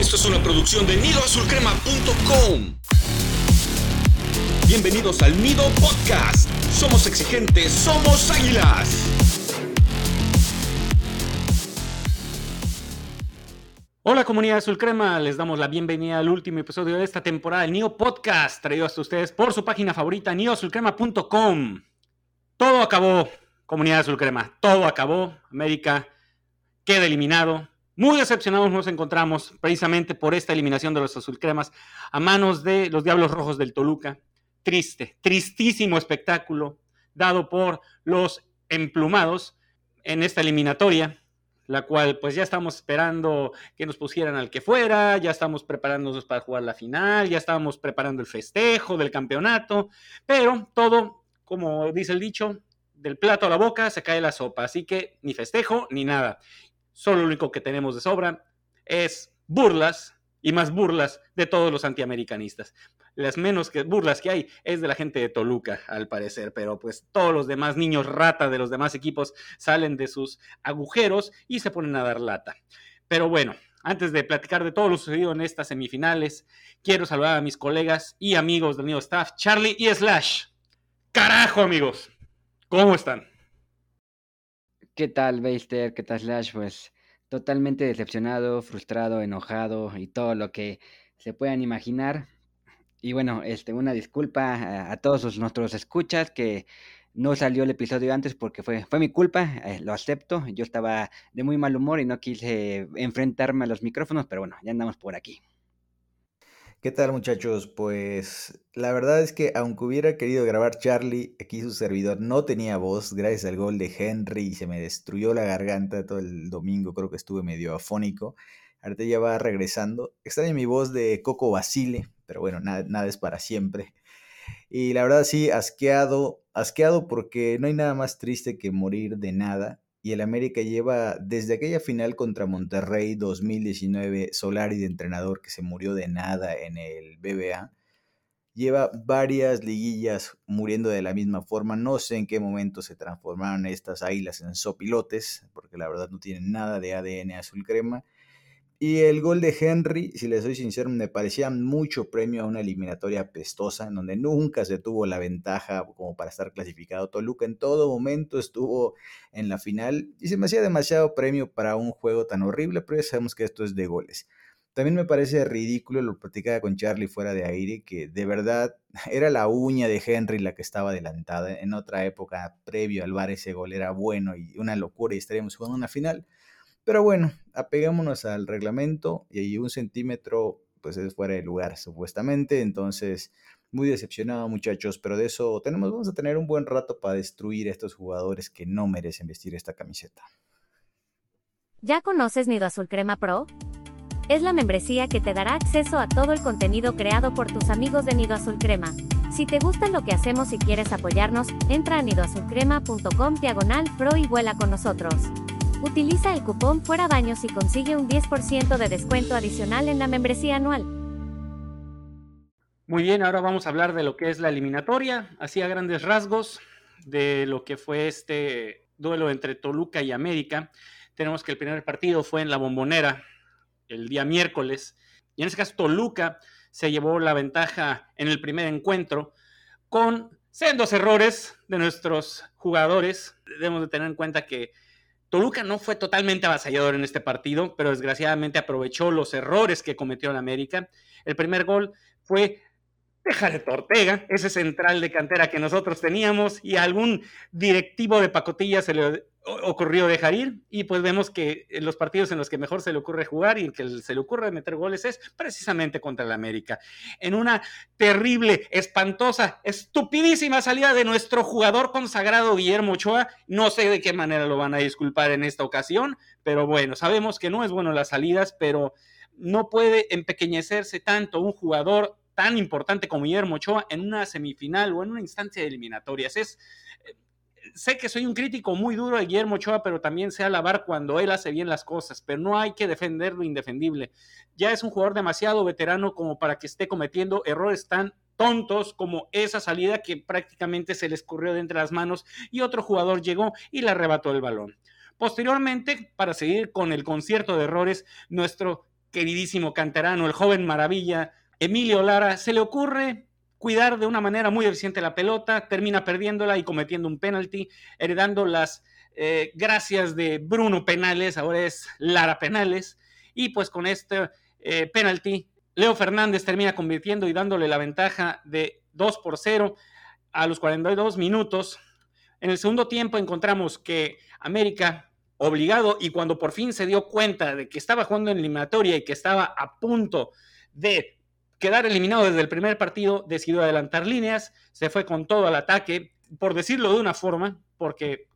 Esto es una producción de nidoazulcrema.com. Bienvenidos al Nido Podcast. Somos exigentes, somos águilas. Hola comunidad Azul Crema, les damos la bienvenida al último episodio de esta temporada del Nido Podcast, traído hasta ustedes por su página favorita, nidoazulcrema.com. Todo acabó, comunidad Azul Crema, todo acabó. América queda eliminado. Muy decepcionados nos encontramos precisamente por esta eliminación de los azulcremas a manos de los Diablos Rojos del Toluca. Triste, tristísimo espectáculo dado por los emplumados en esta eliminatoria, la cual pues ya estamos esperando que nos pusieran al que fuera, ya estamos preparándonos para jugar la final, ya estábamos preparando el festejo del campeonato, pero todo, como dice el dicho, del plato a la boca se cae la sopa, así que ni festejo ni nada. Solo lo único que tenemos de sobra es burlas y más burlas de todos los antiamericanistas. Las menos que, burlas que hay es de la gente de Toluca, al parecer, pero pues todos los demás niños rata de los demás equipos salen de sus agujeros y se ponen a dar lata. Pero bueno, antes de platicar de todo lo sucedido en estas semifinales, quiero saludar a mis colegas y amigos del Nido Staff, Charlie y Slash. Carajo, amigos, ¿cómo están? ¿Qué tal, Beister? ¿Qué tal, Slash? Pues totalmente decepcionado, frustrado, enojado y todo lo que se puedan imaginar. Y bueno, este, una disculpa a, a todos nuestros escuchas que no salió el episodio antes porque fue, fue mi culpa, eh, lo acepto. Yo estaba de muy mal humor y no quise enfrentarme a los micrófonos, pero bueno, ya andamos por aquí. ¿Qué tal muchachos? Pues la verdad es que aunque hubiera querido grabar Charlie, aquí su servidor no tenía voz gracias al gol de Henry y se me destruyó la garganta todo el domingo, creo que estuve medio afónico. Ahorita ya va regresando. Extraño mi voz de Coco Basile, pero bueno, nada, nada es para siempre. Y la verdad sí, asqueado, asqueado porque no hay nada más triste que morir de nada y el América lleva desde aquella final contra Monterrey 2019, Solari de entrenador que se murió de nada en el BBA, lleva varias liguillas muriendo de la misma forma. No sé en qué momento se transformaron estas águilas en sopilotes, porque la verdad no tienen nada de ADN azul crema. Y el gol de Henry, si le soy sincero, me parecía mucho premio a una eliminatoria pestosa, en donde nunca se tuvo la ventaja como para estar clasificado. Toluca en todo momento estuvo en la final y se me hacía demasiado premio para un juego tan horrible, pero ya sabemos que esto es de goles. También me parece ridículo, lo platicaba con Charlie fuera de aire, que de verdad era la uña de Henry la que estaba adelantada. En otra época, previo al bar, ese gol era bueno y una locura y estaríamos jugando una final. Pero bueno, apegámonos al reglamento y ahí un centímetro pues es fuera de lugar supuestamente, entonces muy decepcionado muchachos, pero de eso tenemos, vamos a tener un buen rato para destruir a estos jugadores que no merecen vestir esta camiseta. ¿Ya conoces Nido Azul Crema Pro? Es la membresía que te dará acceso a todo el contenido creado por tus amigos de Nido Azul Crema. Si te gusta lo que hacemos y quieres apoyarnos, entra a nidoazulcrema.com diagonal pro y vuela con nosotros. Utiliza el cupón Fuera Baños y consigue un 10% de descuento adicional en la membresía anual. Muy bien, ahora vamos a hablar de lo que es la eliminatoria, así a grandes rasgos, de lo que fue este duelo entre Toluca y América. Tenemos que el primer partido fue en la bombonera el día miércoles, y en ese caso Toluca se llevó la ventaja en el primer encuentro con sendos errores de nuestros jugadores. Debemos de tener en cuenta que Toluca no fue totalmente avasallador en este partido, pero desgraciadamente aprovechó los errores que cometió en América. El primer gol fue de Jared Ortega, ese central de cantera que nosotros teníamos, y algún directivo de pacotilla se le ocurrió dejar ir, y pues vemos que en los partidos en los que mejor se le ocurre jugar y en que se le ocurre meter goles es precisamente contra el América. En una terrible, espantosa, estupidísima salida de nuestro jugador consagrado Guillermo Ochoa, no sé de qué manera lo van a disculpar en esta ocasión, pero bueno, sabemos que no es bueno las salidas, pero no puede empequeñecerse tanto un jugador tan importante como Guillermo Ochoa en una semifinal o en una instancia de eliminatorias. Es, sé que soy un crítico muy duro de Guillermo Ochoa, pero también sé alabar cuando él hace bien las cosas, pero no hay que defender lo indefendible. Ya es un jugador demasiado veterano como para que esté cometiendo errores tan tontos como esa salida que prácticamente se le escurrió de entre las manos y otro jugador llegó y le arrebató el balón. Posteriormente, para seguir con el concierto de errores, nuestro queridísimo canterano, el joven maravilla, Emilio Lara, se le ocurre cuidar de una manera muy eficiente la pelota, termina perdiéndola y cometiendo un penalti, heredando las eh, gracias de Bruno Penales, ahora es Lara Penales, y pues con este eh, penalti, Leo Fernández termina convirtiendo y dándole la ventaja de 2 por 0 a los 42 minutos. En el segundo tiempo encontramos que América, obligado y cuando por fin se dio cuenta de que estaba jugando en eliminatoria y que estaba a punto de quedar eliminado desde el primer partido, decidió adelantar líneas, se fue con todo al ataque, por decirlo de una forma, porque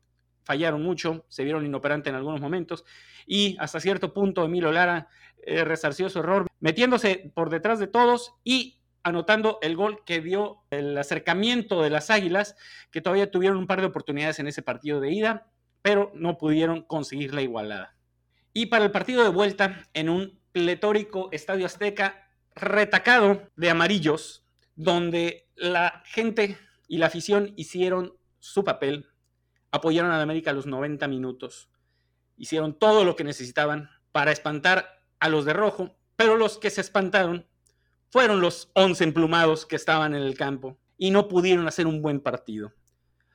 fallaron mucho, se vieron inoperantes en algunos momentos y hasta cierto punto Emilio Lara eh, resarció su error metiéndose por detrás de todos y anotando el gol que dio el acercamiento de las Águilas, que todavía tuvieron un par de oportunidades en ese partido de ida, pero no pudieron conseguir la igualada. Y para el partido de vuelta, en un pletórico Estadio Azteca retacado de amarillos, donde la gente y la afición hicieron su papel, apoyaron a América los 90 minutos, hicieron todo lo que necesitaban para espantar a los de rojo, pero los que se espantaron fueron los 11 emplumados que estaban en el campo y no pudieron hacer un buen partido.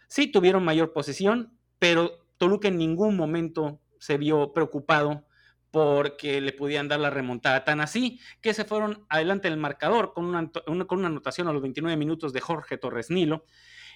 Sí tuvieron mayor posesión, pero Toluca en ningún momento se vio preocupado porque le podían dar la remontada. Tan así que se fueron adelante el marcador con una, con una anotación a los 29 minutos de Jorge Torres Nilo.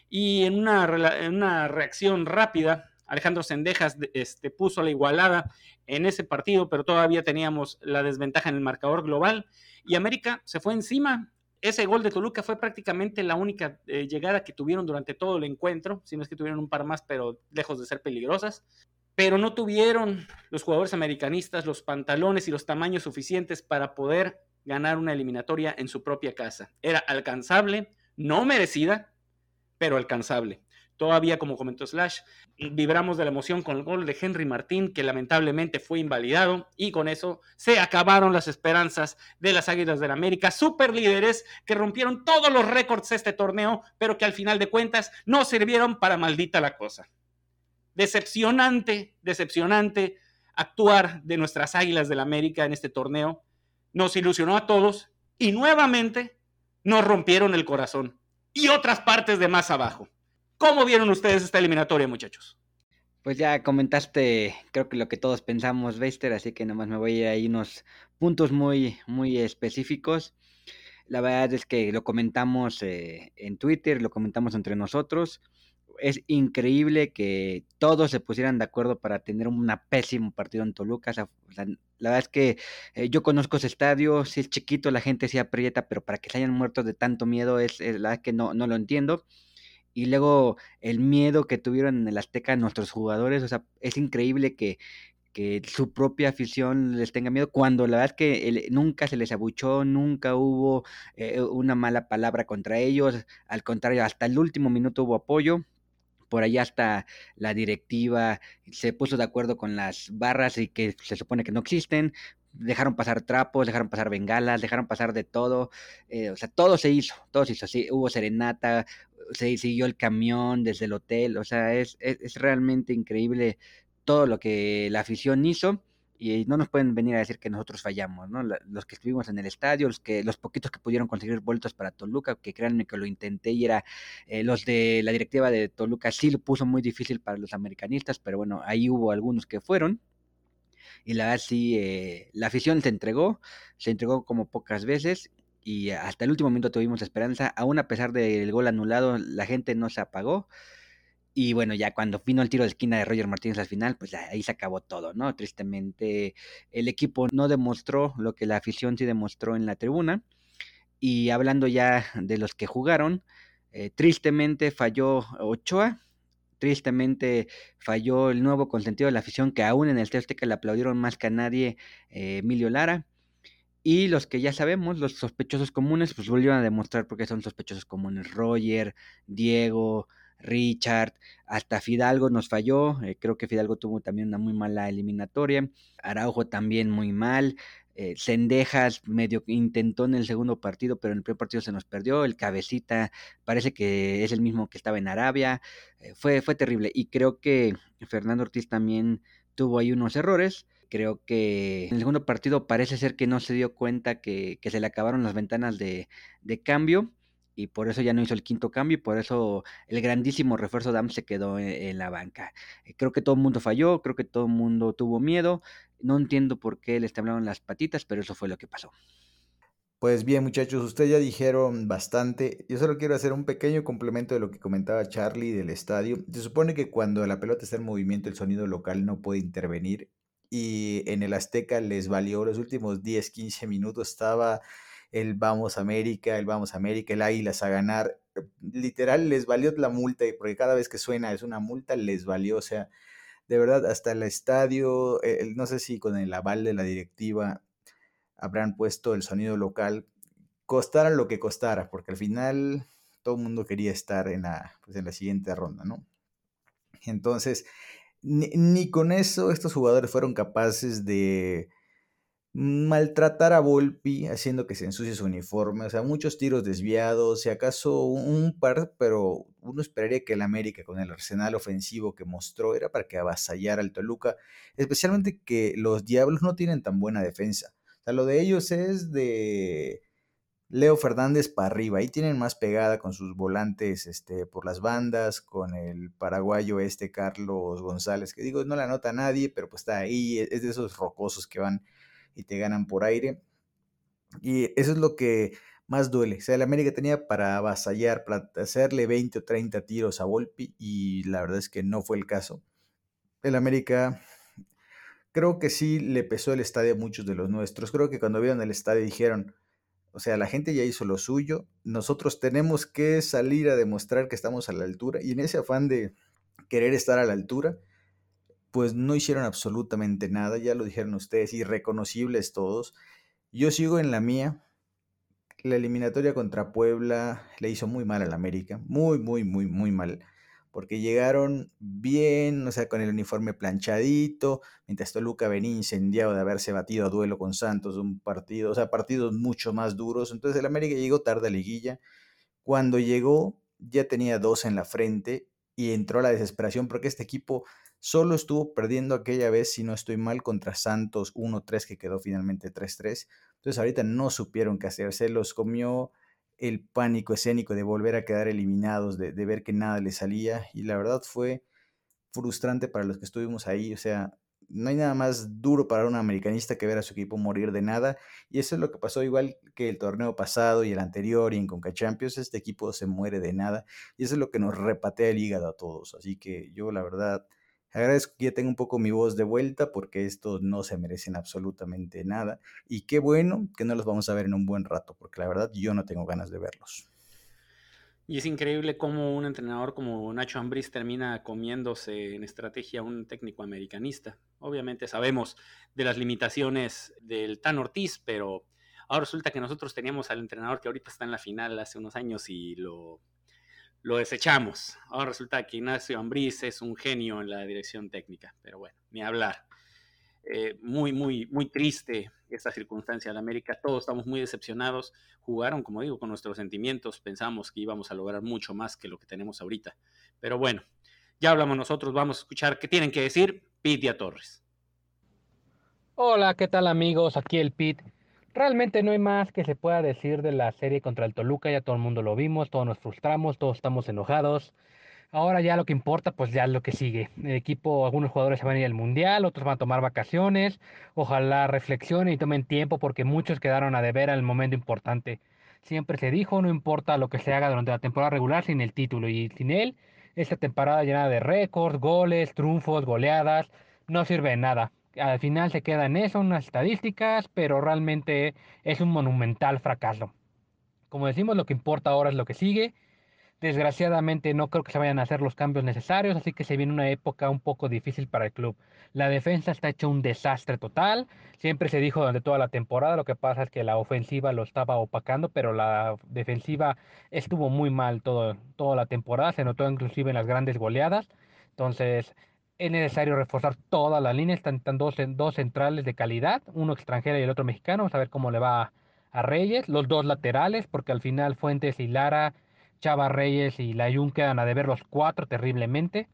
Y en una, en una reacción rápida, Alejandro Sendejas este, puso la igualada en ese partido, pero todavía teníamos la desventaja en el marcador global y América se fue encima. Ese gol de Toluca fue prácticamente la única eh, llegada que tuvieron durante todo el encuentro, si no es que tuvieron un par más, pero lejos de ser peligrosas. Pero no tuvieron los jugadores americanistas los pantalones y los tamaños suficientes para poder ganar una eliminatoria en su propia casa. Era alcanzable, no merecida, pero alcanzable. Todavía, como comentó Slash, vibramos de la emoción con el gol de Henry Martín, que lamentablemente fue invalidado, y con eso se acabaron las esperanzas de las Águilas del América, super líderes que rompieron todos los récords de este torneo, pero que al final de cuentas no sirvieron para maldita la cosa. Decepcionante, decepcionante actuar de nuestras Águilas del América en este torneo. Nos ilusionó a todos y nuevamente nos rompieron el corazón y otras partes de más abajo. ¿Cómo vieron ustedes esta eliminatoria, muchachos? Pues ya comentaste, creo que lo que todos pensamos, Bester, así que nomás me voy a ir ahí unos puntos muy, muy específicos. La verdad es que lo comentamos eh, en Twitter, lo comentamos entre nosotros. Es increíble que todos se pusieran de acuerdo para tener un pésimo partido en Toluca. la verdad es que eh, yo conozco ese estadio, si es chiquito, la gente se aprieta, pero para que se hayan muerto de tanto miedo, es, la verdad que no, no lo entiendo y luego el miedo que tuvieron en el Azteca nuestros jugadores, o sea, es increíble que, que su propia afición les tenga miedo, cuando la verdad es que nunca se les abuchó, nunca hubo eh, una mala palabra contra ellos, al contrario, hasta el último minuto hubo apoyo, por allá hasta la directiva se puso de acuerdo con las barras y que se supone que no existen, dejaron pasar trapos, dejaron pasar bengalas, dejaron pasar de todo, eh, o sea, todo se hizo, todo se hizo, sí, hubo serenata, se siguió el camión desde el hotel, o sea, es, es, realmente increíble todo lo que la afición hizo y no nos pueden venir a decir que nosotros fallamos, ¿no? Los que estuvimos en el estadio, los que los poquitos que pudieron conseguir vueltos para Toluca, que créanme que lo intenté y era eh, los de la directiva de Toluca sí lo puso muy difícil para los americanistas, pero bueno, ahí hubo algunos que fueron y la verdad sí, eh, la afición se entregó, se entregó como pocas veces y hasta el último minuto tuvimos esperanza, aún a pesar del gol anulado, la gente no se apagó. Y bueno, ya cuando vino el tiro de esquina de Roger Martínez al final, pues ahí se acabó todo, ¿no? Tristemente, el equipo no demostró lo que la afición sí demostró en la tribuna. Y hablando ya de los que jugaron, eh, tristemente falló Ochoa, tristemente falló el nuevo consentido de la afición, que aún en el que le aplaudieron más que a nadie, eh, Emilio Lara. Y los que ya sabemos, los sospechosos comunes, pues volvieron a demostrar por qué son sospechosos comunes. Roger, Diego, Richard, hasta Fidalgo nos falló. Eh, creo que Fidalgo tuvo también una muy mala eliminatoria. Araujo también muy mal. Eh, Sendejas medio intentó en el segundo partido, pero en el primer partido se nos perdió. El cabecita parece que es el mismo que estaba en Arabia. Eh, fue, fue terrible. Y creo que Fernando Ortiz también tuvo ahí unos errores creo que en el segundo partido parece ser que no se dio cuenta que, se le acabaron las ventanas de, cambio y por eso ya no hizo el quinto cambio y por eso el grandísimo refuerzo Dam se quedó en, en, la banca. Creo que todo el mundo falló, creo que todo el mundo tuvo miedo. No entiendo por qué les temblaron las patitas, pero eso fue lo que pasó. Pues bien, muchachos, ustedes ya dijeron bastante. Yo solo quiero hacer un pequeño complemento de lo que comentaba Charlie del estadio. Se supone que cuando la pelota está en movimiento, el sonido local no puede intervenir. Y en el Azteca les valió los últimos 10, 15 minutos. Estaba el Vamos América, el Vamos América, el Águilas a ganar. Literal, les valió la multa, porque cada vez que suena es una multa, les valió. O sea, de verdad, hasta el estadio, no sé si con el aval de la directiva habrán puesto el sonido local, costara lo que costara, porque al final todo el mundo quería estar en la, pues, en la siguiente ronda, ¿no? Entonces, ni, con eso estos jugadores fueron capaces de maltratar a Volpi haciendo que se ensucie su uniforme, o sea, muchos tiros desviados, si acaso un par, pero uno esperaría que el América con el arsenal ofensivo que mostró era para que avasallara al Toluca, especialmente que los Diablos no tienen tan buena defensa sea, lo de ellos es de Leo Fernández para arriba. Ahí tienen más pegada con sus volantes este, por las bandas, con el paraguayo este Carlos González, que digo, no la nota nadie, pero pues está ahí, es de esos rocosos que van y te ganan por aire. Y eso es lo que más duele. O sea, el América tenía para avasallar, para hacerle 20 o 30 tiros a Volpi y la verdad es que no fue el caso. El América creo que sí le pesó el estadio a muchos de los nuestros. Creo que cuando vieron el estadio dijeron, o sea, la gente ya hizo lo suyo, nosotros tenemos que salir a demostrar que estamos a la altura y en ese afán de querer estar a la altura, pues no hicieron absolutamente nada, ya lo dijeron ustedes, irreconocibles todos. Yo sigo en la mía. La eliminatoria contra Puebla le hizo muy mal al América, muy, muy, muy, muy mal porque llegaron bien, o sea, con el uniforme planchadito, mientras Toluca venía incendiado de haberse batido a duelo con Santos, un partido, o sea, partidos mucho más duros. Entonces el América llegó tarde a liguilla. Cuando llegó, ya tenía dos en la frente y entró a la desesperación porque este equipo solo estuvo perdiendo aquella vez, si no estoy mal, contra Santos 1-3, que quedó finalmente 3-3. Entonces ahorita no supieron qué hacer, se los comió el pánico escénico de volver a quedar eliminados, de, ver que nada les salía. Y la verdad fue frustrante para los que estuvimos ahí. O sea, no hay nada más duro para un americanista que ver a su equipo morir de nada. Y eso es lo que pasó igual que el torneo pasado y el anterior y en Conca Champions. Este equipo se muere de nada. Y eso es lo que nos repatea el hígado a todos. Así que yo la verdad Agradezco que ya tenga un poco mi voz de vuelta porque estos no se merecen absolutamente nada. Y qué bueno que no los vamos a ver en un buen rato, porque la verdad yo no tengo ganas de verlos. Y es increíble cómo un entrenador como Nacho Ambriz termina comiéndose en estrategia un técnico americanista. Obviamente sabemos de las limitaciones del Tan Ortiz, pero ahora resulta que nosotros teníamos al entrenador que ahorita está en la final hace unos años y lo lo desechamos. Ahora resulta que Ignacio Ambriz es un genio en la dirección técnica, pero bueno, ni hablar. Eh, muy, muy, muy triste esta circunstancia de América. Todos estamos muy decepcionados. Jugaron, como digo, con nuestros sentimientos. Pensamos que íbamos a lograr mucho más que lo que tenemos ahorita. Pero bueno, ya hablamos nosotros. Vamos a escuchar qué tienen que decir Pete y a Torres. Hola, ¿qué tal amigos? Aquí el Pete. Realmente no hay más que se pueda decir de la serie contra el Toluca, ya todo el mundo lo vimos, todos nos frustramos, todos estamos enojados. Ahora ya lo que importa, pues ya es lo que sigue. El equipo, algunos jugadores se van a ir al Mundial, otros van a tomar vacaciones. Ojalá reflexionen y tomen tiempo porque muchos quedaron a deber al momento importante. Siempre se dijo, no importa lo que se haga durante la temporada regular sin el título y sin él, esta temporada llena de récords, goles, triunfos, goleadas, no sirve de nada al final se queda en eso, unas estadísticas, pero realmente es un monumental fracaso. Como decimos, lo que importa ahora es lo que sigue. Desgraciadamente no creo que se vayan a hacer los cambios necesarios, así que se viene una época un poco difícil para el club. La defensa está hecha un desastre total. Siempre se dijo durante toda la temporada, lo que pasa es que la ofensiva lo estaba opacando, pero la defensiva estuvo muy mal todo, toda la temporada, se notó inclusive en las grandes goleadas. Entonces, es necesario reforzar toda la línea. Están, dos, dos centrales de calidad, uno extranjero y el otro mexicano. Vamos a ver cómo le va a Reyes. Los dos laterales, porque al final Fuentes y Lara, Chava Reyes y Layun quedan a deber los cuatro terriblemente.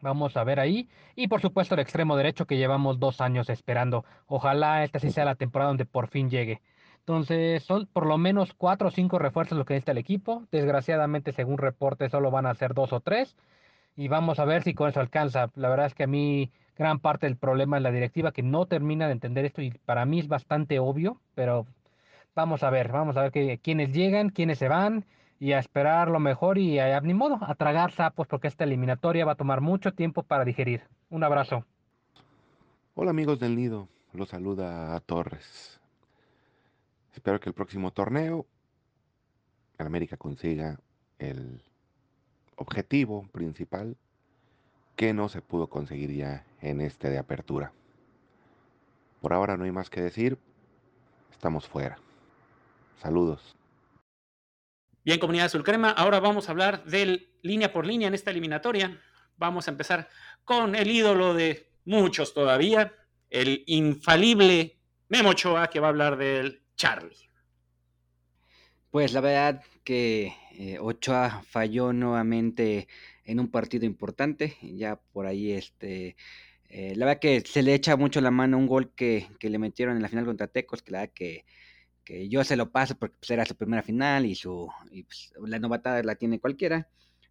Vamos a ver ahí. Y por supuesto el extremo derecho que llevamos dos años esperando. Ojalá esta sí sea la temporada donde por fin llegue. Entonces son por lo menos cuatro o cinco refuerzos lo que necesita el equipo. Desgraciadamente, según reporte, solo van a ser dos o tres. Y vamos a ver si con eso alcanza. La verdad es que a mí gran parte del problema es la directiva que no termina de entender esto y para mí es bastante obvio, pero vamos a ver, vamos a ver quiénes llegan, quiénes se van y a esperar lo mejor y a, ni modo, a tragar sapos porque esta eliminatoria va a tomar mucho tiempo para digerir. Un abrazo. Hola amigos del nido, los saluda a Torres. Espero que el próximo torneo en América consiga el objetivo principal que no se pudo conseguir ya en este de apertura. Por ahora no hay más que decir, estamos fuera. Saludos. Bien, comunidad azul crema, ahora vamos a hablar del línea por línea en esta eliminatoria. Vamos a empezar con el ídolo de muchos todavía, el infalible Memo Ochoa, que va a hablar del Charlie. Pues la verdad que eh, Ochoa falló nuevamente en un partido importante, ya por ahí este... Eh, la verdad que se le echa mucho la mano un gol que, que le metieron en la final contra Tecos, que la verdad que que yo se lo paso porque pues, era su primera final y su pues, la novatada la tiene cualquiera,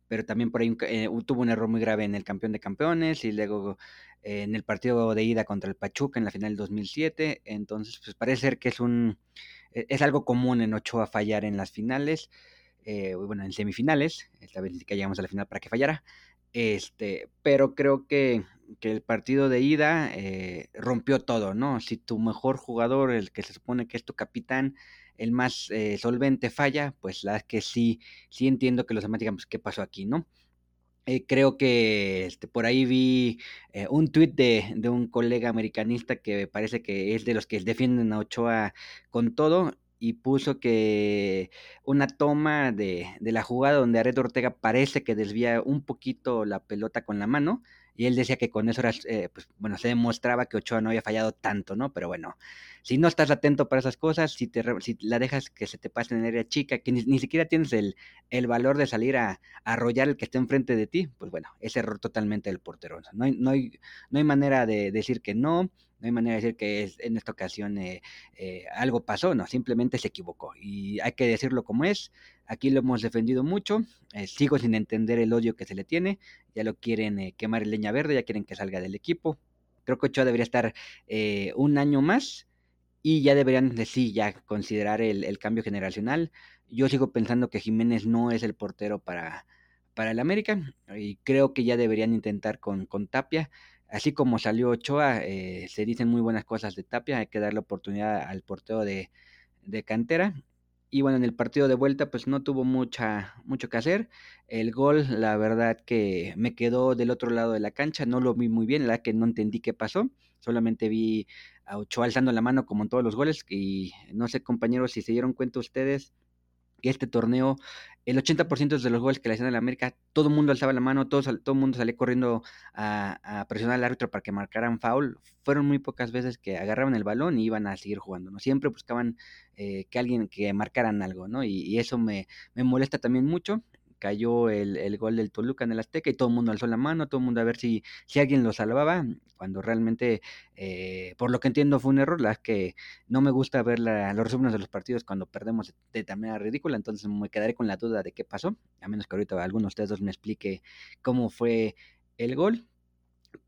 pero también por ahí eh, tuvo un error muy grave en el campeón de campeones y luego en el partido de ida contra el Pachuca en la final del 2007, entonces pues parece ser que es un e, es algo común en Ochoa fallar en las finales, eh, bueno, en semifinales, esta vez que llegamos a la final para que fallara, este, pero creo que que el partido de ida eh, rompió todo, ¿no? Si tu mejor jugador, el que se supone que es tu capitán, el más eh, solvente falla, pues la es que sí, sí entiendo que los demás digan, pues, ¿qué pasó aquí, no? Eh, creo que este, por ahí vi un tuit de, de, un colega americanista que parece que es de los que defienden a Ochoa con todo y puso que una toma de, de la jugada donde Ared Ortega parece que desvía un poquito la pelota con la mano, y él decía que con eso era, eh, pues, bueno, se demostraba que Ochoa no había fallado tanto, ¿no? Pero bueno, si no estás atento para esas cosas, si, te, si la dejas que se te pase en área chica, que ni, siquiera tienes el, el, valor de salir a, arrollar el que está enfrente de ti, pues bueno, es error totalmente del portero. no, no, no hay manera de decir que no, no hay manera de decir que es, en esta ocasión eh, eh, algo pasó, no, simplemente se equivocó. Y hay que decirlo como es. Aquí lo hemos defendido mucho. Eh, sigo sin entender el odio que se le tiene. Ya lo quieren quemar en leña verde, ya quieren que salga del equipo. Creo que Ochoa debería estar un año más y ya deberían de sí ya considerar el, cambio generacional. Yo sigo pensando que Jiménez no es el portero para, para el América y creo que ya deberían intentar con, con Tapia así como salió Ochoa, eh, se dicen muy buenas cosas de Tapia, hay que darle oportunidad al porteo de, cantera. Y bueno, en el partido de vuelta pues no tuvo mucha, mucho que hacer. El gol, la verdad que me quedó del otro lado de la cancha, no lo vi muy bien, la verdad que no entendí qué pasó. Solamente vi a Ochoa alzando la mano como en todos los goles y no sé compañeros si se dieron cuenta ustedes que este torneo, el 80% de los goles que le hacían en la América, todo el mundo alzaba la mano, todo, todo el mundo salía corriendo a, presionar al árbitro para que marcaran foul. Fueron muy pocas veces que agarraban el balón y iban a seguir jugando, ¿no? Siempre buscaban eh, que alguien, que marcaran algo, ¿no? Y, eso me, me molesta también mucho cayó el, el, gol del Toluca en el Azteca y todo el mundo alzó la mano, todo el mundo a ver si, si alguien lo salvaba, cuando realmente, eh, por lo que entiendo, fue un error, la que no me gusta ver la, los resúmenes de los partidos cuando perdemos de, manera ridícula, entonces me quedaré con la duda de qué pasó, a menos que ahorita alguno de ustedes dos me explique cómo fue el gol,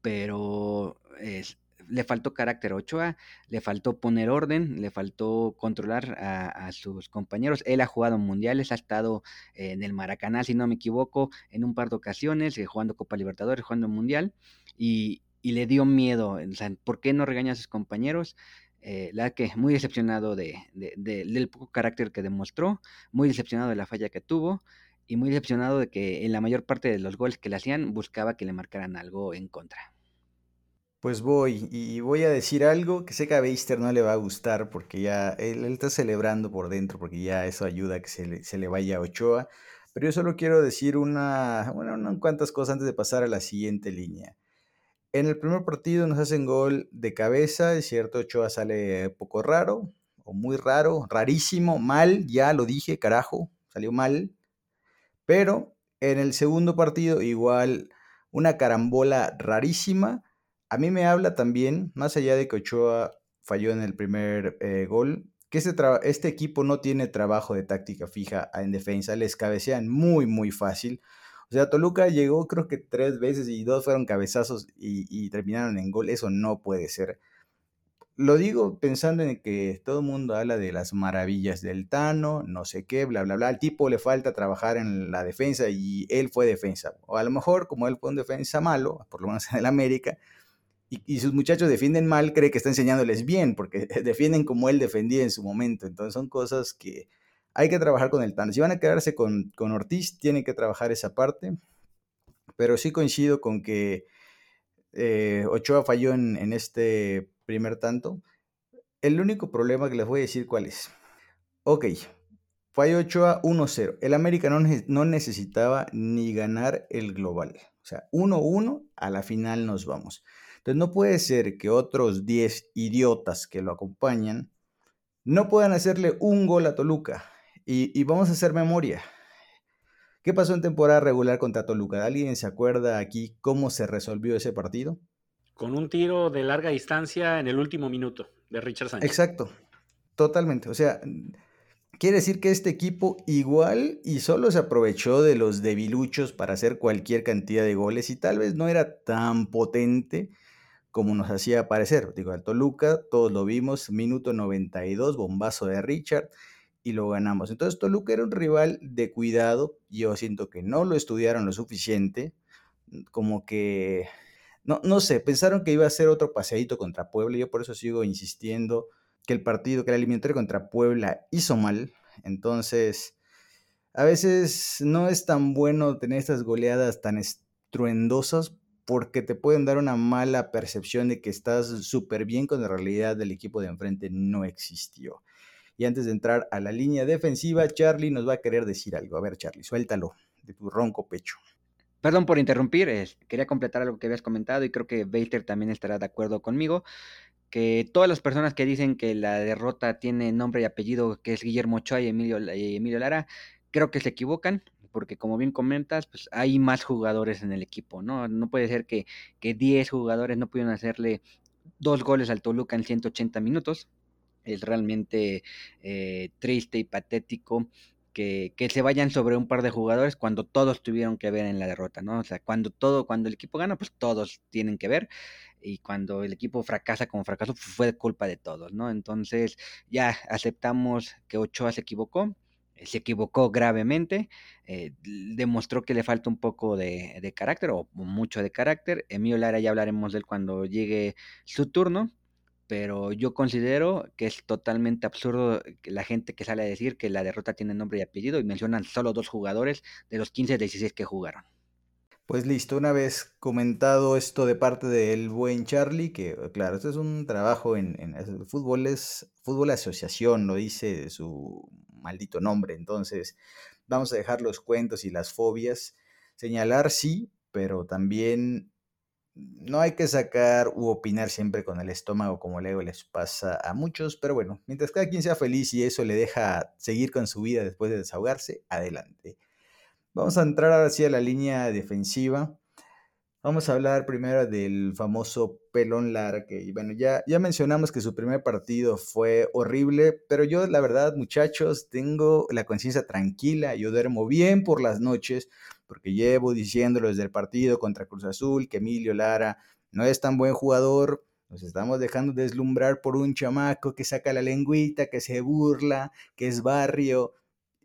pero es, le faltó carácter a Ochoa, le faltó poner orden, le faltó controlar a, sus compañeros. Él ha jugado mundiales, ha estado en el Maracaná, si no me equivoco, en un par de ocasiones, eh, jugando Copa Libertadores, jugando Mundial, y, le dio miedo. ¿Por qué no regaña a sus compañeros? Eh, la que muy decepcionado de, del poco carácter que demostró, muy decepcionado de la falla que tuvo y muy decepcionado de que en la mayor parte de los goles que le hacían buscaba que le marcaran algo en contra. Pues voy, y voy a decir algo que sé que a Beister no le va a gustar porque ya él, está celebrando por dentro porque ya eso ayuda a que se le, se le vaya a Ochoa. Pero yo solo quiero decir una, bueno, unas cuantas cosas antes de pasar a la siguiente línea. En el primer partido nos hacen gol de cabeza, es cierto, Ochoa sale poco raro, o muy raro, rarísimo, mal, ya lo dije, carajo, salió mal. Pero en el segundo partido igual una carambola rarísima. A mí me habla también, más allá de que Ochoa falló en el primer eh, gol, que este, equipo no tiene trabajo de táctica fija en defensa, les cabecean muy, muy fácil. O sea, Toluca llegó creo que tres veces y dos fueron cabezazos y terminaron en gol. Eso no puede ser. Lo digo pensando en que todo el mundo habla de las maravillas del Tano, no sé qué, bla, bla, bla. Al tipo le falta trabajar en la defensa y él fue defensa. O a lo mejor, como él fue un defensa malo, por lo menos en el América, y, sus muchachos defienden mal, cree que está enseñándoles bien, porque defienden como él defendía en su momento. Entonces son cosas que hay que trabajar con el Tano. Si van a quedarse con, con Ortiz, tienen que trabajar esa parte. Pero sí coincido con que eh, Ochoa falló en, en este primer tanto. El único problema que les voy a decir cuál es. Ok, falló Ochoa 1-0. El América no, no, necesitaba ni ganar el global. O sea, 1-1, a la final nos vamos. Entonces no puede ser que otros 10 idiotas que lo acompañan no puedan hacerle un gol a Toluca. Y, y vamos a hacer memoria. ¿Qué pasó en temporada regular contra Toluca? ¿Alguien se acuerda aquí cómo se resolvió ese partido? Con un tiro de larga distancia en el último minuto de Richard Sánchez. Exacto, totalmente. O sea, quiere decir que este equipo igual y solo se aprovechó de los debiluchos para hacer cualquier cantidad de goles y tal vez no era tan potente como nos hacía parecer. Digo, al Toluca, todos lo vimos, minuto 92, bombazo de Richard y lo ganamos. Entonces Toluca era un rival de cuidado, yo siento que no lo estudiaron lo suficiente, como que no, no sé, pensaron que iba a ser otro paseadito contra Puebla. Yo por eso sigo insistiendo que el partido, que la eliminatoria contra Puebla hizo mal. Entonces, a veces no es tan bueno tener estas goleadas tan estruendosas porque te pueden dar una mala percepción de que estás súper bien cuando en realidad el equipo de enfrente no existió. Y antes de entrar a la línea defensiva, Charlie nos va a querer decir algo. A ver, Charlie, suéltalo de tu ronco pecho. Perdón por interrumpir, quería completar algo que habías comentado y creo que Baker también estará de acuerdo conmigo, que todas las personas que dicen que la derrota tiene nombre y apellido, que es Guillermo Ochoa y Emilio Lara, creo que se equivocan, porque como bien comentas, pues hay más jugadores en el equipo, ¿no? No puede ser que, que 10 jugadores no pudieran hacerle dos goles al Toluca en 180 minutos. Es realmente eh, triste y patético que, se vayan sobre un par de jugadores cuando todos tuvieron que ver en la derrota, ¿no? O sea, cuando todo, cuando el equipo gana, pues todos tienen que ver. Y cuando el equipo fracasa como fracaso, pues, fue culpa de todos, ¿no? Entonces, ya aceptamos que Ochoa se equivocó, se equivocó gravemente, eh, demostró que le falta un poco de, de, carácter o mucho de carácter. Emilio Lara ya hablaremos de él cuando llegue su turno, pero yo considero que es totalmente absurdo la gente que sale a decir que la derrota tiene nombre y apellido y mencionan solo dos jugadores de los 15 16 que jugaron. Pues listo, una vez comentado esto de parte del buen Charlie, que claro, esto es un trabajo en, en fútbol, es fútbol asociación, lo dice su maldito nombre, entonces vamos a dejar los cuentos y las fobias, señalar sí, pero también no hay que sacar u opinar siempre con el estómago como luego les pasa a muchos, pero bueno, mientras cada quien sea feliz y eso le deja seguir con su vida después de desahogarse, adelante. Vamos a entrar ahora sí a la línea defensiva. Vamos a hablar primero del famoso Pelón Lara, que bueno, ya, ya mencionamos que su primer partido fue horrible, pero yo la verdad, muchachos, tengo la conciencia tranquila, yo duermo bien por las noches, porque llevo diciéndolo desde el partido contra Cruz Azul que Emilio Lara no es tan buen jugador, nos estamos dejando deslumbrar por un chamaco que saca la lengüita, que se burla, que es barrio.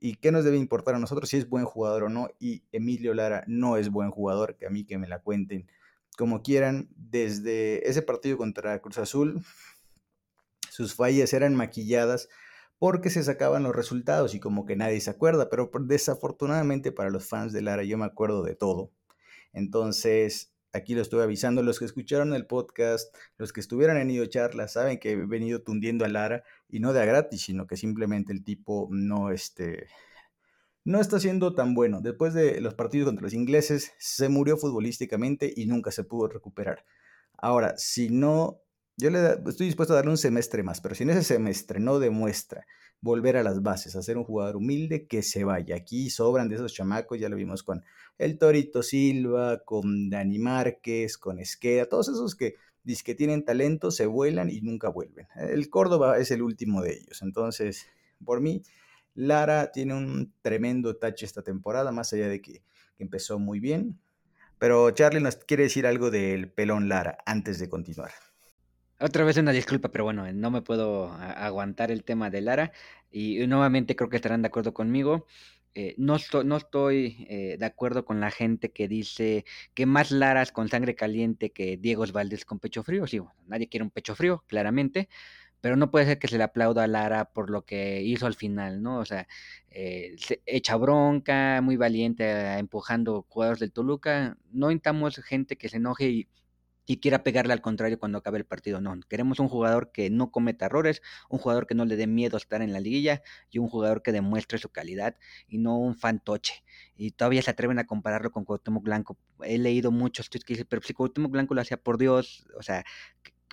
¿Y qué nos debe importar a nosotros si es buen jugador o no? Y Emilio Lara no es buen jugador, que a mí que me la cuenten como quieran. Desde ese partido contra Cruz Azul, sus fallas eran maquilladas porque se sacaban los resultados y como que nadie se acuerda, pero desafortunadamente para los fans de Lara yo me acuerdo de todo. Entonces, aquí lo estoy avisando, los que escucharon el podcast, los que estuvieron en Ido Charla, saben que he venido tundiendo a Lara y no de a gratis, sino que simplemente el tipo no, este, no está siendo tan bueno. Después de los partidos contra los ingleses, se murió futbolísticamente y nunca se pudo recuperar. Ahora, si no yo le estoy dispuesto a darle un semestre más, pero si en ese semestre no demuestra volver a las bases, a ser un jugador humilde, que se vaya. Aquí sobran de esos chamacos, ya lo vimos con el Torito Silva, con Dani Márquez, con Esqueda, todos esos que que tienen talento, se vuelan y nunca vuelven. El Córdoba es el último de ellos. Entonces, por mí, Lara tiene un tremendo touch esta temporada, más allá de que, que empezó muy bien. Pero Charlie nos quiere decir algo del pelón Lara antes de continuar. Otra vez una disculpa, pero bueno, no me puedo aguantar el tema de Lara y nuevamente creo que estarán de acuerdo conmigo. Eh, no, no estoy eh, de acuerdo con la gente que dice que más Laras con sangre caliente que Diego Valdés con pecho frío. Sí, bueno, nadie quiere un pecho frío, claramente, pero no puede ser que se le aplauda a Lara por lo que hizo al final, ¿no? O sea, eh, echa bronca, muy valiente, empujando jugadores del Toluca. No intentamos gente que se enoje y y quiera pegarle al contrario cuando acabe el partido. No, queremos un jugador que no cometa errores, un jugador que no le dé miedo estar en la liguilla y un jugador que demuestre su calidad y no un fantoche. Y todavía se atreven a compararlo con Cuauhtémoc Blanco. He leído muchos tweets que dicen, pero si Cuauhtémoc Blanco lo hacía por Dios, o sea,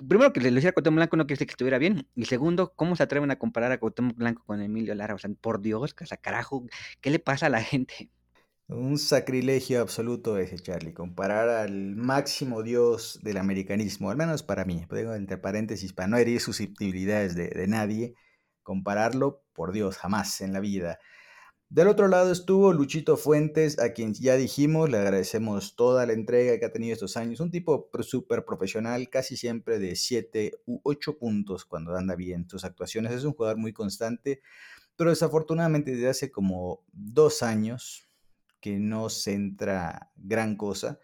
primero que le hiciera Cuauhtémoc Blanco no quiere decir que estuviera bien. Y segundo, ¿cómo se atreven a comparar a Cuauhtémoc Blanco con Emilio Lara? O sea, por Dios, casa carajo, ¿qué le pasa a la gente? Un sacrilegio absoluto ese, Charlie. Comparar al máximo dios del americanismo, al menos para mí, pongo entre paréntesis para no herir susceptibilidades de, de nadie, compararlo, por Dios, jamás en la vida. Del otro lado estuvo Luchito Fuentes, a quien ya dijimos, le agradecemos toda la entrega que ha tenido estos años. Un tipo súper profesional, casi siempre de 7 u 8 puntos cuando anda bien sus actuaciones. Es un jugador muy constante, pero desafortunadamente desde hace como dos años, que no centra gran cosa.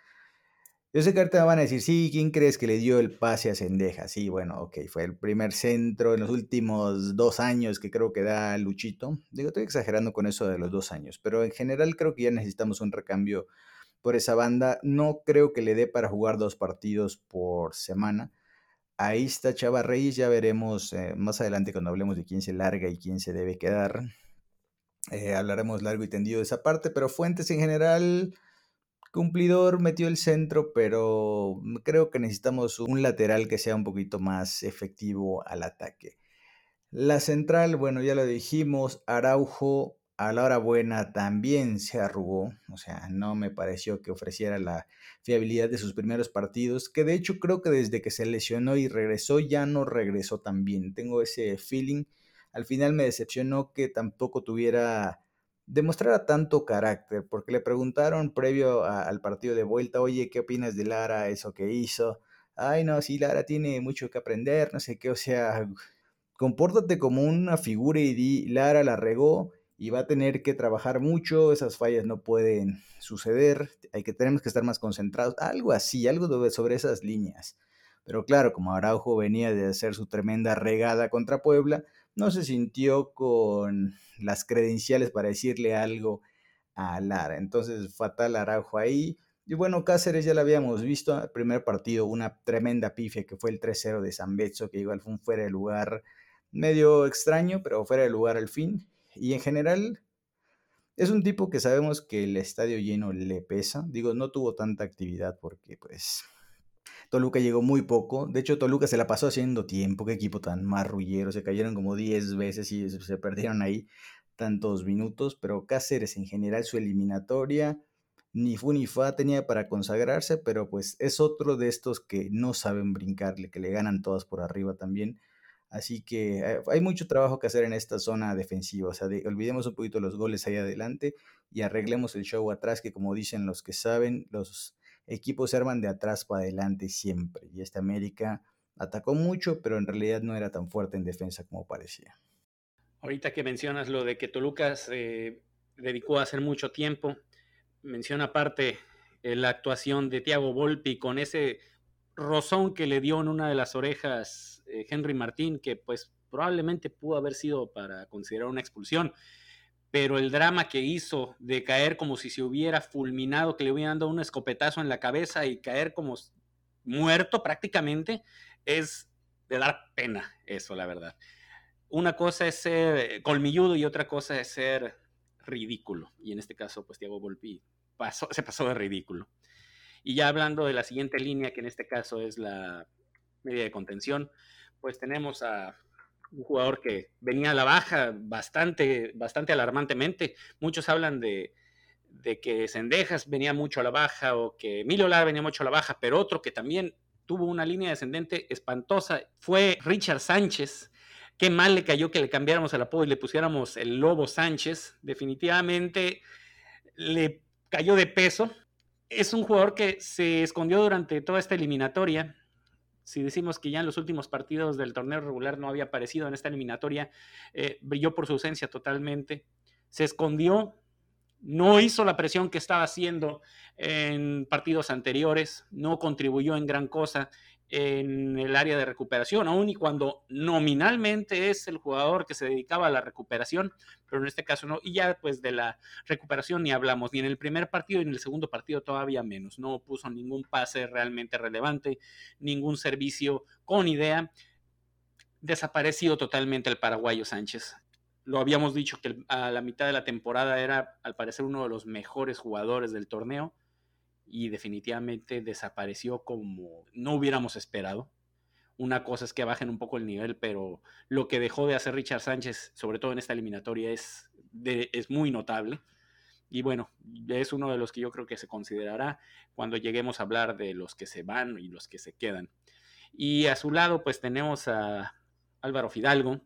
Yo sé que ahorita van a decir, sí, ¿quién crees que le dio el pase a Sendeja? Sí, bueno, ok, fue el primer centro en los últimos dos años que creo que da Luchito. Digo, estoy exagerando con eso de los dos años, pero en general creo que ya necesitamos un recambio por esa banda. No creo que le dé para jugar dos partidos por semana. Ahí está Chava Reyes, ya veremos eh, más adelante cuando hablemos de quién se larga y quién se debe quedar. Eh, hablaremos largo y tendido de esa parte, pero Fuentes en general, cumplidor, metió el centro, pero creo que necesitamos un lateral que sea un poquito más efectivo al ataque. La central, bueno, ya lo dijimos, Araujo a la hora buena también se arrugó, o sea, no me pareció que ofreciera la fiabilidad de sus primeros partidos, que de hecho creo que desde que se lesionó y regresó ya no regresó tan bien, tengo ese feeling al final me decepcionó que tampoco tuviera, demostrara tanto carácter, porque le preguntaron previo al partido de vuelta, oye, ¿qué opinas de Lara, eso que hizo? Ay, no, sí, Lara tiene mucho que aprender, no sé qué, o sea, compórtate como una figura y di, Lara la regó y va a tener que trabajar mucho, esas fallas no pueden suceder, hay que tenemos que estar más concentrados, algo así, algo sobre esas líneas. Pero claro, como Araujo venía de hacer su tremenda regada contra Puebla, no se sintió con las credenciales para decirle algo a Lara. Entonces, fatal Araujo ahí. Y bueno, Cáceres ya lo habíamos visto, el primer partido, una tremenda pifia que fue el 3-0 de San Betso, que igual fue un fuera de lugar medio extraño, pero fuera de lugar al fin. Y en general, es un tipo que sabemos que el estadio lleno le pesa. Digo, no tuvo tanta actividad porque pues Toluca llegó muy poco. De hecho, Toluca se la pasó haciendo tiempo. Qué equipo tan marrullero. Se cayeron como 10 veces y se perdieron ahí tantos minutos. Pero Cáceres en general, su eliminatoria, ni fu ni fa tenía para consagrarse. Pero pues es otro de estos que no saben brincarle, que le ganan todas por arriba también. Así que eh, hay mucho trabajo que hacer en esta zona defensiva. O sea, olvidemos un poquito los goles ahí adelante y arreglemos el show atrás, que como dicen los que saben, los equipos se arman de atrás para adelante siempre. Y esta América atacó mucho, pero en realidad no era tan fuerte en defensa como parecía. Ahorita que mencionas lo de que Toluca se dedicó a hacer mucho tiempo, menciona aparte eh, la actuación de Thiago Volpi con ese rozón que le dio en una de las orejas eh, Henry Martín, que pues probablemente pudo haber sido para considerar una expulsión pero el drama que hizo de caer como si se hubiera fulminado, que le hubieran dado un escopetazo en la cabeza y caer como muerto prácticamente, es de dar pena eso, la verdad. Una cosa es ser colmilludo y otra cosa es ser ridículo. Y en este caso, pues Thiago Volpi se pasó de ridículo. Y ya hablando de la siguiente línea, que en este caso es la media de contención, pues tenemos a un jugador que venía a la baja bastante, bastante alarmantemente. Muchos hablan de, de que Sendejas venía mucho a la baja o que Emilio Lara venía mucho a la baja, pero otro que también tuvo una línea descendente espantosa fue Richard Sánchez. Qué mal le cayó que le cambiáramos el apodo y le pusiéramos el Lobo Sánchez. Definitivamente le cayó de peso. Es un jugador que se escondió durante toda esta eliminatoria. Si decimos que ya en los últimos partidos del torneo regular no había aparecido en esta eliminatoria, eh, brilló por su ausencia totalmente. Se escondió, no hizo la presión que estaba haciendo en partidos anteriores, no contribuyó en gran cosa en el área de recuperación, aun y cuando nominalmente es el jugador que se dedicaba a la recuperación, pero en este caso no, y ya pues de la recuperación ni hablamos, ni en el primer partido ni en el segundo partido todavía menos, no puso ningún pase realmente relevante, ningún servicio con idea, desaparecido totalmente el paraguayo Sánchez. Lo habíamos dicho que a la mitad de la temporada era al parecer uno de los mejores jugadores del torneo y definitivamente desapareció como no hubiéramos esperado. Una cosa es que bajen un poco el nivel, pero lo que dejó de hacer Richard Sánchez, sobre todo en esta eliminatoria, es, es muy notable. Y bueno, es uno de los que yo creo que se considerará cuando lleguemos a hablar de los que se van y los que se quedan. Y a su lado, pues tenemos a Álvaro Fidalgo,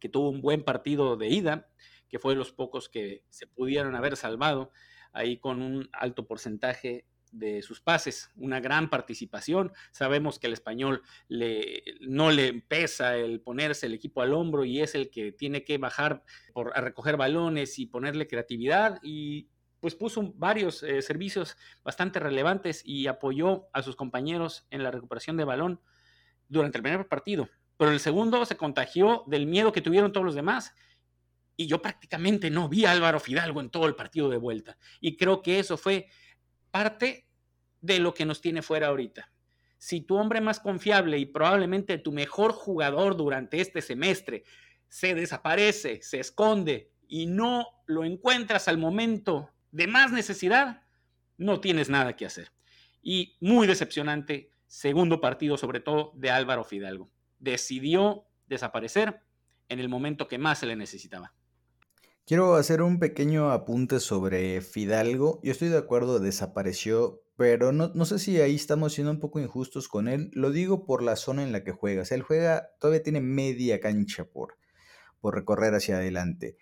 que tuvo un buen partido de ida, que fue de los pocos que se pudieron haber salvado, ahí con un alto porcentaje de sus pases, una gran participación. Sabemos que el español le, no le pesa el ponerse el equipo al hombro y es el que tiene que bajar por, a recoger balones y ponerle creatividad y pues puso varios eh, servicios bastante relevantes y apoyó a sus compañeros en la recuperación de balón durante el primer partido. Pero el segundo se contagió del miedo que tuvieron todos los demás. Y yo prácticamente no vi a Álvaro Fidalgo en todo el partido de vuelta. Y creo que eso fue parte de lo que nos tiene fuera ahorita. Si tu hombre más confiable y probablemente tu mejor jugador durante este semestre se desaparece, se esconde y no lo encuentras al momento de más necesidad, no tienes nada que hacer. Y muy decepcionante, segundo partido sobre todo de Álvaro Fidalgo decidió desaparecer en el momento que más se le necesitaba. Quiero hacer un pequeño apunte sobre Fidalgo. Yo estoy de acuerdo, desapareció, pero no, no, sé si ahí estamos siendo un poco injustos con él. Lo digo por la zona en la que juega. O sea, él juega, todavía tiene media cancha por, por recorrer hacia adelante.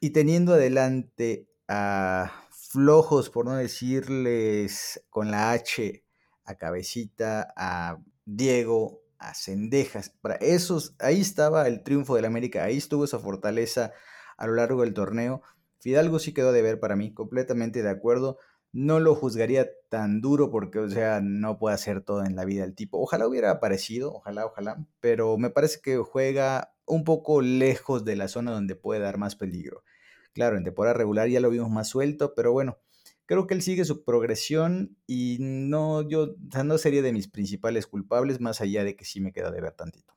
Y teniendo adelante a flojos, por no decirles con la H, a Cabecita, a Diego, a Cendejas. Para esos, ahí estaba el triunfo del América, ahí estuvo esa fortaleza a lo largo del torneo. Fidalgo sí quedó de ver para mí, completamente de acuerdo. No lo juzgaría tan duro porque, o sea, no puede hacer todo en la vida el tipo. Ojalá hubiera aparecido, ojalá, ojalá, pero me parece que juega un poco lejos de la zona donde puede dar más peligro. Claro, en temporada regular ya lo vimos más suelto, pero bueno, creo que él sigue su progresión y no, yo, no sería de mis principales culpables, más allá de que sí me queda de ver tantito.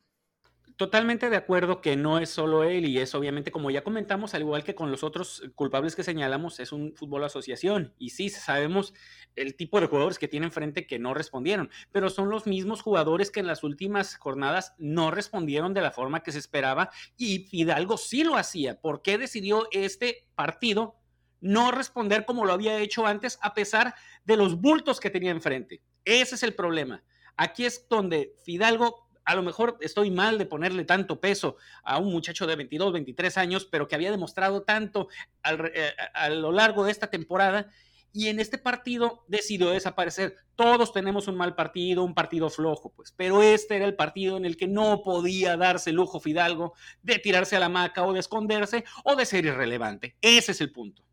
Totalmente de acuerdo que no es solo él y es obviamente, como ya comentamos, al igual que con los otros culpables que señalamos, es un fútbol asociación. Y sí, sabemos el tipo de jugadores que tienen frente que no respondieron, pero son los mismos jugadores que en las últimas jornadas no respondieron de la forma que se esperaba y Fidalgo sí lo hacía. ¿Por qué decidió este partido no responder como lo había hecho antes, a pesar de los bultos que tenía enfrente. Ese es el problema. Aquí es donde Fidalgo, a lo mejor estoy mal de ponerle tanto peso a un muchacho de 22, 23 años, pero que había demostrado tanto eh, a lo largo de esta temporada. Y en este partido decidió desaparecer. Todos tenemos un mal partido, un partido flojo, pues. Pero este era el partido en el que no podía darse lujo Fidalgo de tirarse a la maca o de esconderse o de ser irrelevante. Ese es el punto.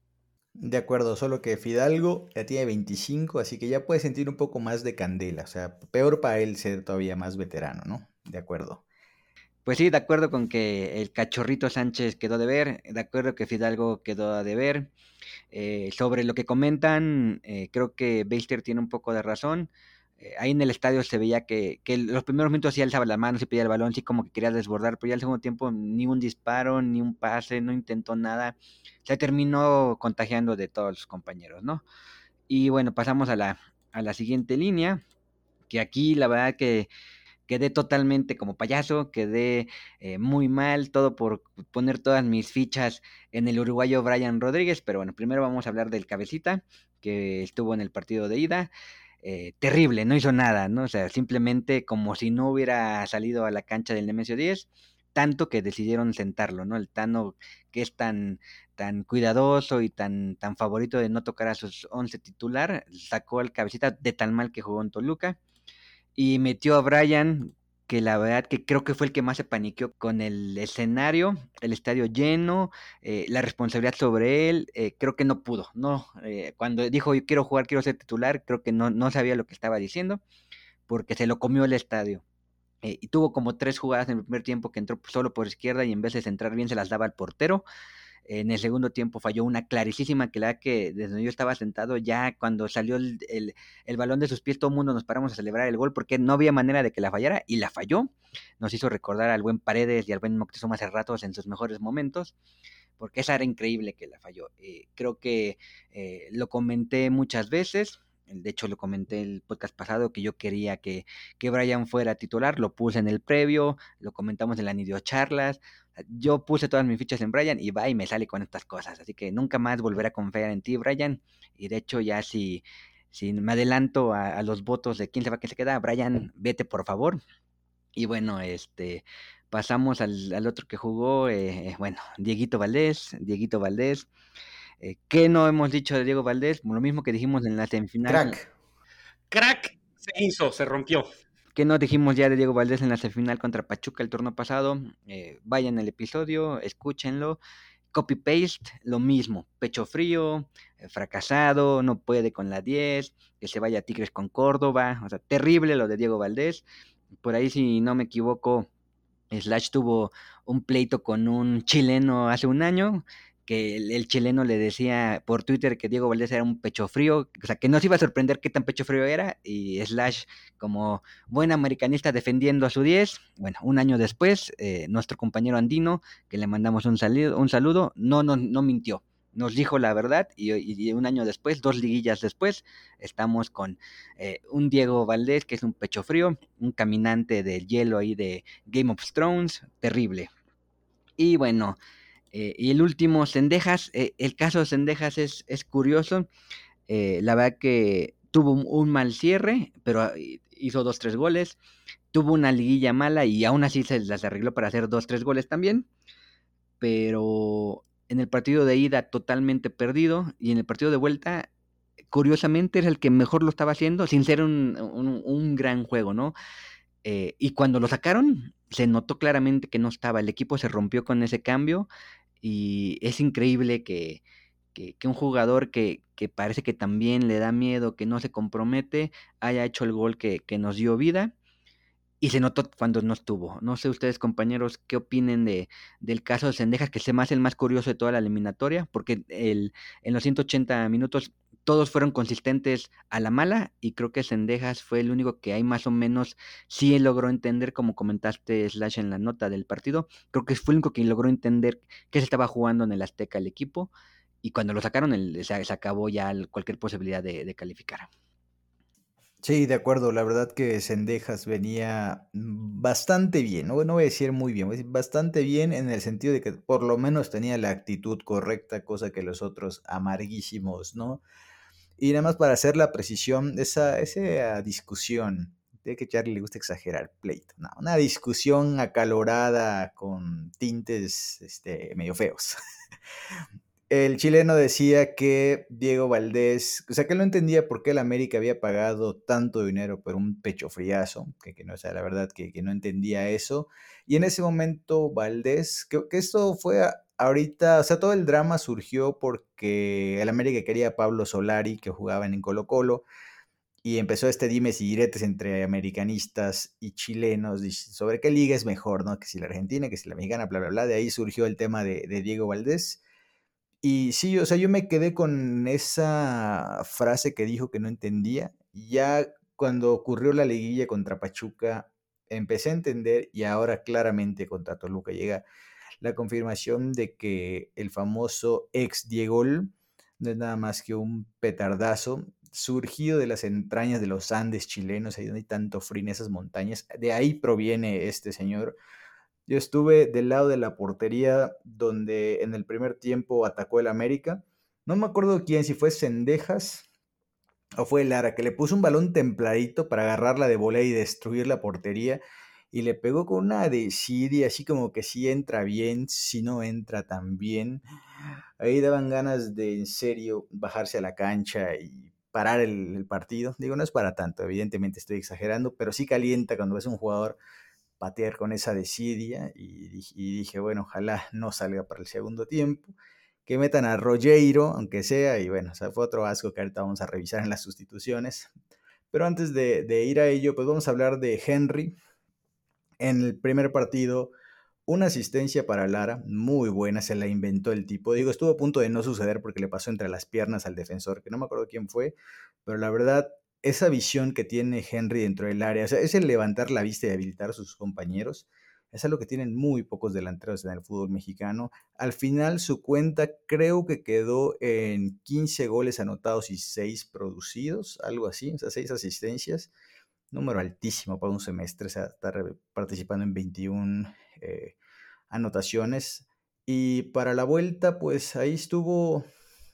De acuerdo, solo que Fidalgo ya tiene 25, así que ya puede sentir un poco más de candela. O sea, peor para él ser todavía más veterano, ¿no? De acuerdo. Pues sí, de acuerdo con que el cachorrito Sánchez quedó de ver, de acuerdo que Fidalgo quedó de ver. Eh, sobre lo que comentan, eh, creo que Beister tiene un poco de razón. Eh, ahí en el estadio se veía que, que los primeros minutos sí alzaba las manos y pedía el balón, sí como que quería desbordar, pero ya al segundo tiempo ni un disparo, ni un pase, no intentó nada. Se terminó contagiando de todos los compañeros, ¿no? Y bueno, pasamos a la, a la siguiente línea, que aquí la verdad que quedé totalmente como payaso, quedé eh, muy mal, todo por poner todas mis fichas en el uruguayo Brian Rodríguez, pero bueno, primero vamos a hablar del cabecita, que estuvo en el partido de ida. Eh, terrible, no hizo nada, ¿no? O sea, simplemente como si no hubiera salido a la cancha del Nemesio 10, tanto que decidieron sentarlo, ¿no? El Tano que es tan, tan cuidadoso y tan, tan favorito de no tocar a sus 11 titular, sacó al cabecita de tan mal que jugó en Toluca y metió a Brian, que la verdad que creo que fue el que más se paniqueó con el escenario, el estadio lleno, eh, la responsabilidad sobre él, eh, creo que no pudo, ¿no? Eh, cuando dijo yo quiero jugar, quiero ser titular, creo que no, no sabía lo que estaba diciendo, porque se lo comió el estadio. y tuvo como tres jugadas en el primer tiempo que entró solo por izquierda y en vez de centrar bien se las daba al portero. En el segundo tiempo falló una clarísima que la que desde donde yo estaba sentado, ya cuando salió el, el, balón de sus pies, todo el mundo nos paramos a celebrar el gol porque no había manera de que la fallara y la falló. Nos hizo recordar al buen Paredes y al buen Moctezuma hace ratos en sus mejores momentos, porque esa era increíble que la falló. Eh, creo que eh, lo comenté muchas veces. De hecho, lo comenté el podcast pasado que yo quería que, que Brian fuera titular. Lo puse en el previo, lo comentamos en la Nidio Charlas yo puse todas mis fichas en Brian y va y me sale con estas cosas. Así que nunca más volveré a confiar en ti, Brian. Y de hecho, ya si, si me adelanto a, los votos de quién se va, quién se queda, Brian, vete por favor. Y bueno, este pasamos al, otro que jugó, eh, bueno, Dieguito Valdés, Dieguito Valdés. Eh, ¿Qué no hemos dicho de Diego Valdés? Lo mismo que dijimos en la semifinal. Crack. Crack se hizo, se rompió que no dijimos ya de Diego Valdés en la semifinal contra Pachuca el turno pasado. Eh, vayan al episodio, escúchenlo. Copy paste, lo mismo. Pecho frío, eh, fracasado, no puede con la 10, que se vaya a Tigres con Córdoba. O sea, terrible lo de Diego Valdés. Por ahí, si no me equivoco, Slash tuvo un pleito con un chileno hace un año que el, chileno le decía por Twitter que Diego Valdés era un pecho frío, o sea, que no se iba a sorprender qué tan pecho frío era, y Slash, como buen americanista defendiendo a su 10, bueno, un año después, eh, nuestro compañero andino, que le mandamos un, saludo, un saludo no, no, no mintió, nos dijo la verdad y, un año después, dos liguillas después, estamos con eh, un Diego Valdés que es un pecho frío, un caminante del hielo ahí de Game of Thrones, terrible. Y bueno, eh, y el último, Sendejas. Eh, el caso de Sendejas es, es curioso. Eh, la verdad que tuvo un, mal cierre, pero ah, hizo dos, tres goles. Tuvo una liguilla mala y aún así se las arregló para hacer dos, tres goles también. Pero en el partido de ida totalmente perdido y en el partido de vuelta, curiosamente, es el que mejor lo estaba haciendo sin ser un, un, gran juego, ¿no? Y cuando lo sacaron, se notó claramente que no estaba. El equipo se rompió con ese cambio y es increíble que, un jugador que, parece que también le da miedo, que no se compromete, haya hecho el gol que, nos dio vida. Y se notó cuando no estuvo. No sé ustedes, compañeros, qué opinen de, del caso de Sendejas, que me hace el más curioso de toda la eliminatoria, porque el, en los 180 minutos todos fueron consistentes a la mala y creo que Sendejas fue el único que ahí más o menos sí logró entender, como comentaste Slash en la nota del partido, creo que fue el único que logró entender que se estaba jugando en el Azteca el equipo y cuando lo sacaron el, se, acabó ya cualquier posibilidad de, calificar. Sí, de acuerdo. La verdad que Sendejas venía bastante bien, no, no voy a decir muy bien, voy a decir bastante bien en el sentido de que por lo menos tenía la actitud correcta, cosa que los otros amarguísimos, ¿no? Y nada más para hacer la precisión, esa, esa discusión, de que Charlie le gusta exagerar, pleito, una discusión acalorada con tintes este, medio feos. El chileno decía que Diego Valdés, o sea, que él no entendía por qué el América había pagado tanto dinero por un pecho friazo, que, que no, sea, la verdad que, que, no entendía eso. Y en ese momento Valdés, que, que esto fue ahorita, o sea, todo el drama surgió porque el América quería a Pablo Solari, que jugaba en Colo Colo, y empezó este dimes y diretes entre americanistas y chilenos sobre qué liga es mejor, ¿no? Que si la Argentina, que si la mexicana, bla, bla, bla. De ahí surgió el tema de, de Diego Valdés. Y sí, o sea, yo me quedé con esa frase que dijo que no entendía. Ya cuando ocurrió la liguilla contra Pachuca, empecé a entender y ahora claramente contra Toluca llega la confirmación de que el famoso ex Diego no es nada más que un petardazo surgido de las entrañas de los Andes chilenos, ahí donde hay tanto frío en esas montañas. De ahí proviene este señor. Yo estuve del lado de la portería donde en el primer tiempo atacó el América. No me acuerdo quién, si fue Sendejas o fue Lara, que le puso un balón templadito para agarrarla de volea y destruir la portería. Y le pegó con una desidia, así como que si entra bien, si no entra tan bien. Ahí daban ganas de en serio bajarse a la cancha y parar el, partido. Digo, no es para tanto, evidentemente estoy exagerando, pero sí calienta cuando ves un jugador patear con esa desidia y, dije, bueno, ojalá no salga para el segundo tiempo. Que metan a Rogueiro, aunque sea, y bueno, o fue otro asco que ahorita vamos a revisar en las sustituciones. Pero antes de, de ir a ello, pues vamos a hablar de Henry. En el primer partido una asistencia para Lara, muy buena, se la inventó el tipo. Digo, estuvo a punto de no suceder porque le pasó entre las piernas al defensor, que no me acuerdo quién fue, pero la verdad, esa visión que tiene Henry dentro del área, o sea, es el levantar la vista y habilitar a sus compañeros, es algo que tienen muy pocos delanteros en el fútbol mexicano. Al final su cuenta creo que quedó en 15 goles anotados y 6 producidos, algo así, o sea, 6 asistencias número altísimo para un semestre, o sea, estar participando en 21 eh, anotaciones. Y para la vuelta, pues ahí estuvo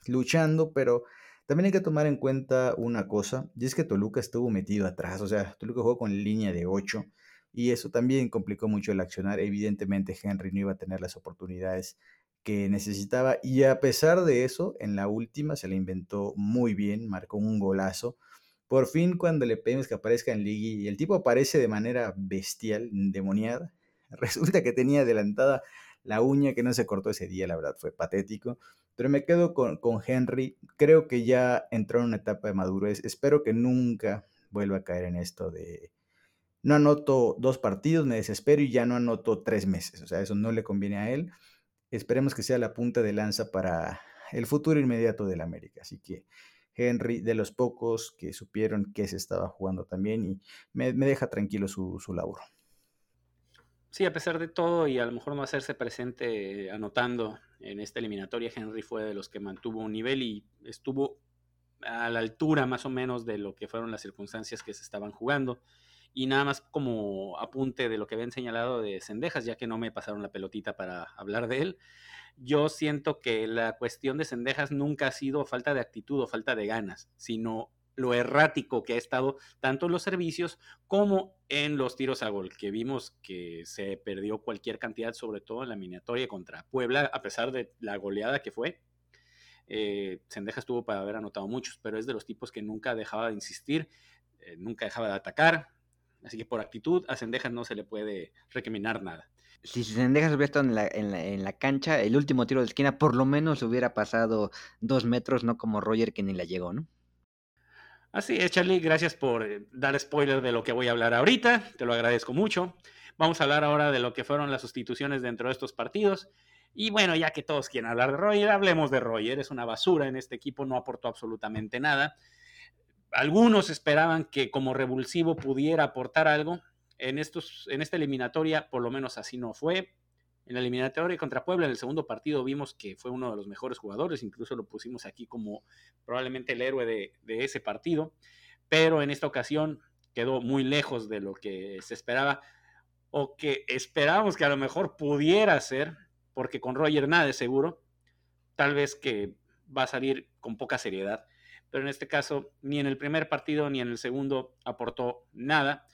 luchando, pero también hay que tomar en cuenta una cosa, y es que Toluca estuvo metido atrás, o sea, Toluca jugó con línea de 8 y eso también complicó mucho el accionar. Evidentemente Henry no iba a tener las oportunidades que necesitaba y a pesar de eso, en la última se le inventó muy bien, marcó un golazo por fin, cuando le pedimos que aparezca en Ligi y el tipo aparece de manera bestial, endemoniada, resulta que tenía adelantada la uña que no se cortó ese día, la verdad fue patético. Pero me quedo con, con Henry, creo que ya entró en una etapa de madurez, espero que nunca vuelva a caer en esto de no anoto dos partidos, me desespero y ya no anoto tres meses. O sea, eso no le conviene a él. Esperemos que sea la punta de lanza para el futuro inmediato del América. Así que Henry, de los pocos que supieron que se estaba jugando también y me, deja tranquilo su, su labor. Sí, a pesar de todo y a lo mejor no hacerse presente anotando en esta eliminatoria, Henry fue de los que mantuvo un nivel y estuvo a la altura más o menos de lo que fueron las circunstancias que se estaban jugando. Y nada más como apunte de lo que habían señalado de Cendejas, ya que no me pasaron la pelotita para hablar de él yo siento que la cuestión de Cendejas nunca ha sido falta de actitud o falta de ganas, sino lo errático que ha estado tanto en los servicios como en los tiros a gol, que vimos que se perdió cualquier cantidad, sobre todo en la miniatoria contra Puebla, a pesar de la goleada que fue. Eh, Cendejas tuvo para haber anotado muchos, pero es de los tipos que nunca dejaba de insistir, eh, nunca dejaba de atacar, así que por actitud a Cendejas no se le puede recriminar nada si Sendejas hubiera estado en la, en, la, cancha, el último tiro de esquina por lo menos hubiera pasado dos metros, no como Roger que ni la llegó, ¿no? Así es, Charlie, gracias por eh, dar spoiler de lo que voy a hablar ahorita, te lo agradezco mucho. Vamos a hablar ahora de lo que fueron las sustituciones dentro de estos partidos. Y bueno, ya que todos quieren hablar de Roger, hablemos de Roger. Es una basura en este equipo, no aportó absolutamente nada. Algunos esperaban que como revulsivo pudiera aportar algo, en, estos, en esta eliminatoria, por lo menos así no fue. En la eliminatoria contra Puebla, en el segundo partido, vimos que fue uno de los mejores jugadores, incluso lo pusimos aquí como probablemente el héroe de, de ese partido, pero en esta ocasión quedó muy lejos de lo que se esperaba o que esperábamos que a lo mejor pudiera ser, porque con Roger nada es seguro, tal vez que va a salir con poca seriedad, pero en este caso ni en el primer partido ni en el segundo aportó nada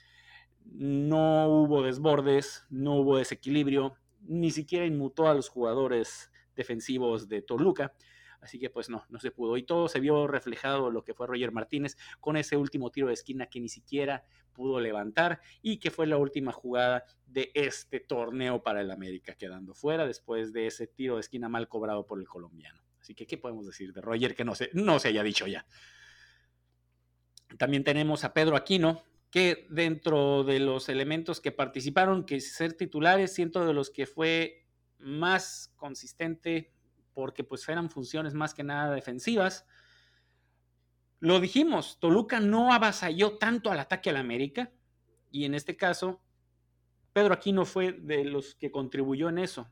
no hubo desbordes, no hubo desequilibrio, ni siquiera inmutó a los jugadores defensivos de Toluca. Así que pues no, no se pudo. Y todo se vio reflejado lo que fue Roger Martínez con ese último tiro de esquina que ni siquiera pudo levantar y que fue la última jugada de este torneo para el América, quedando fuera después de ese tiro de esquina mal cobrado por el colombiano. Así que, ¿qué podemos decir de Roger que no se, no se haya dicho ya? También tenemos a Pedro Aquino, que dentro de los elementos que participaron, que ser titulares, siento de los que fue más consistente porque pues eran funciones más que nada defensivas. Lo dijimos, Toluca no avasalló tanto al ataque al América y en este caso Pedro Aquino fue de los que contribuyó en eso.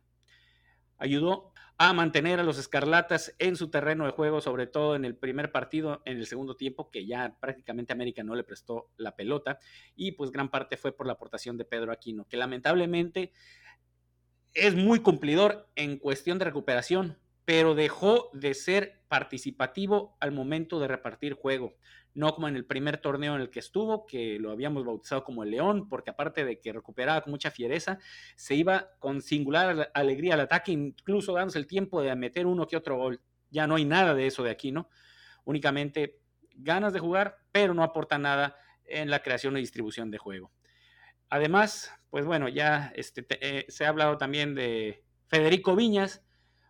ayudó a mantener a los Escarlatas en su terreno de juego, sobre todo en el primer partido, en el segundo tiempo, que ya prácticamente América no le prestó la pelota, y pues gran parte fue por la aportación de Pedro Aquino, que lamentablemente es muy cumplidor en cuestión de recuperación, pero dejó de ser participativo al momento de repartir juego no como en el primer torneo en el que estuvo, que lo habíamos bautizado como el León, porque aparte de que recuperaba con mucha fiereza, se iba con singular alegría al ataque, incluso dándose el tiempo de meter uno que otro gol. Ya no hay nada de eso de aquí, ¿no? Únicamente ganas de jugar, pero no aporta nada en la creación y distribución de juego. Además, pues bueno, ya este, eh, se ha hablado también de Federico Viñas,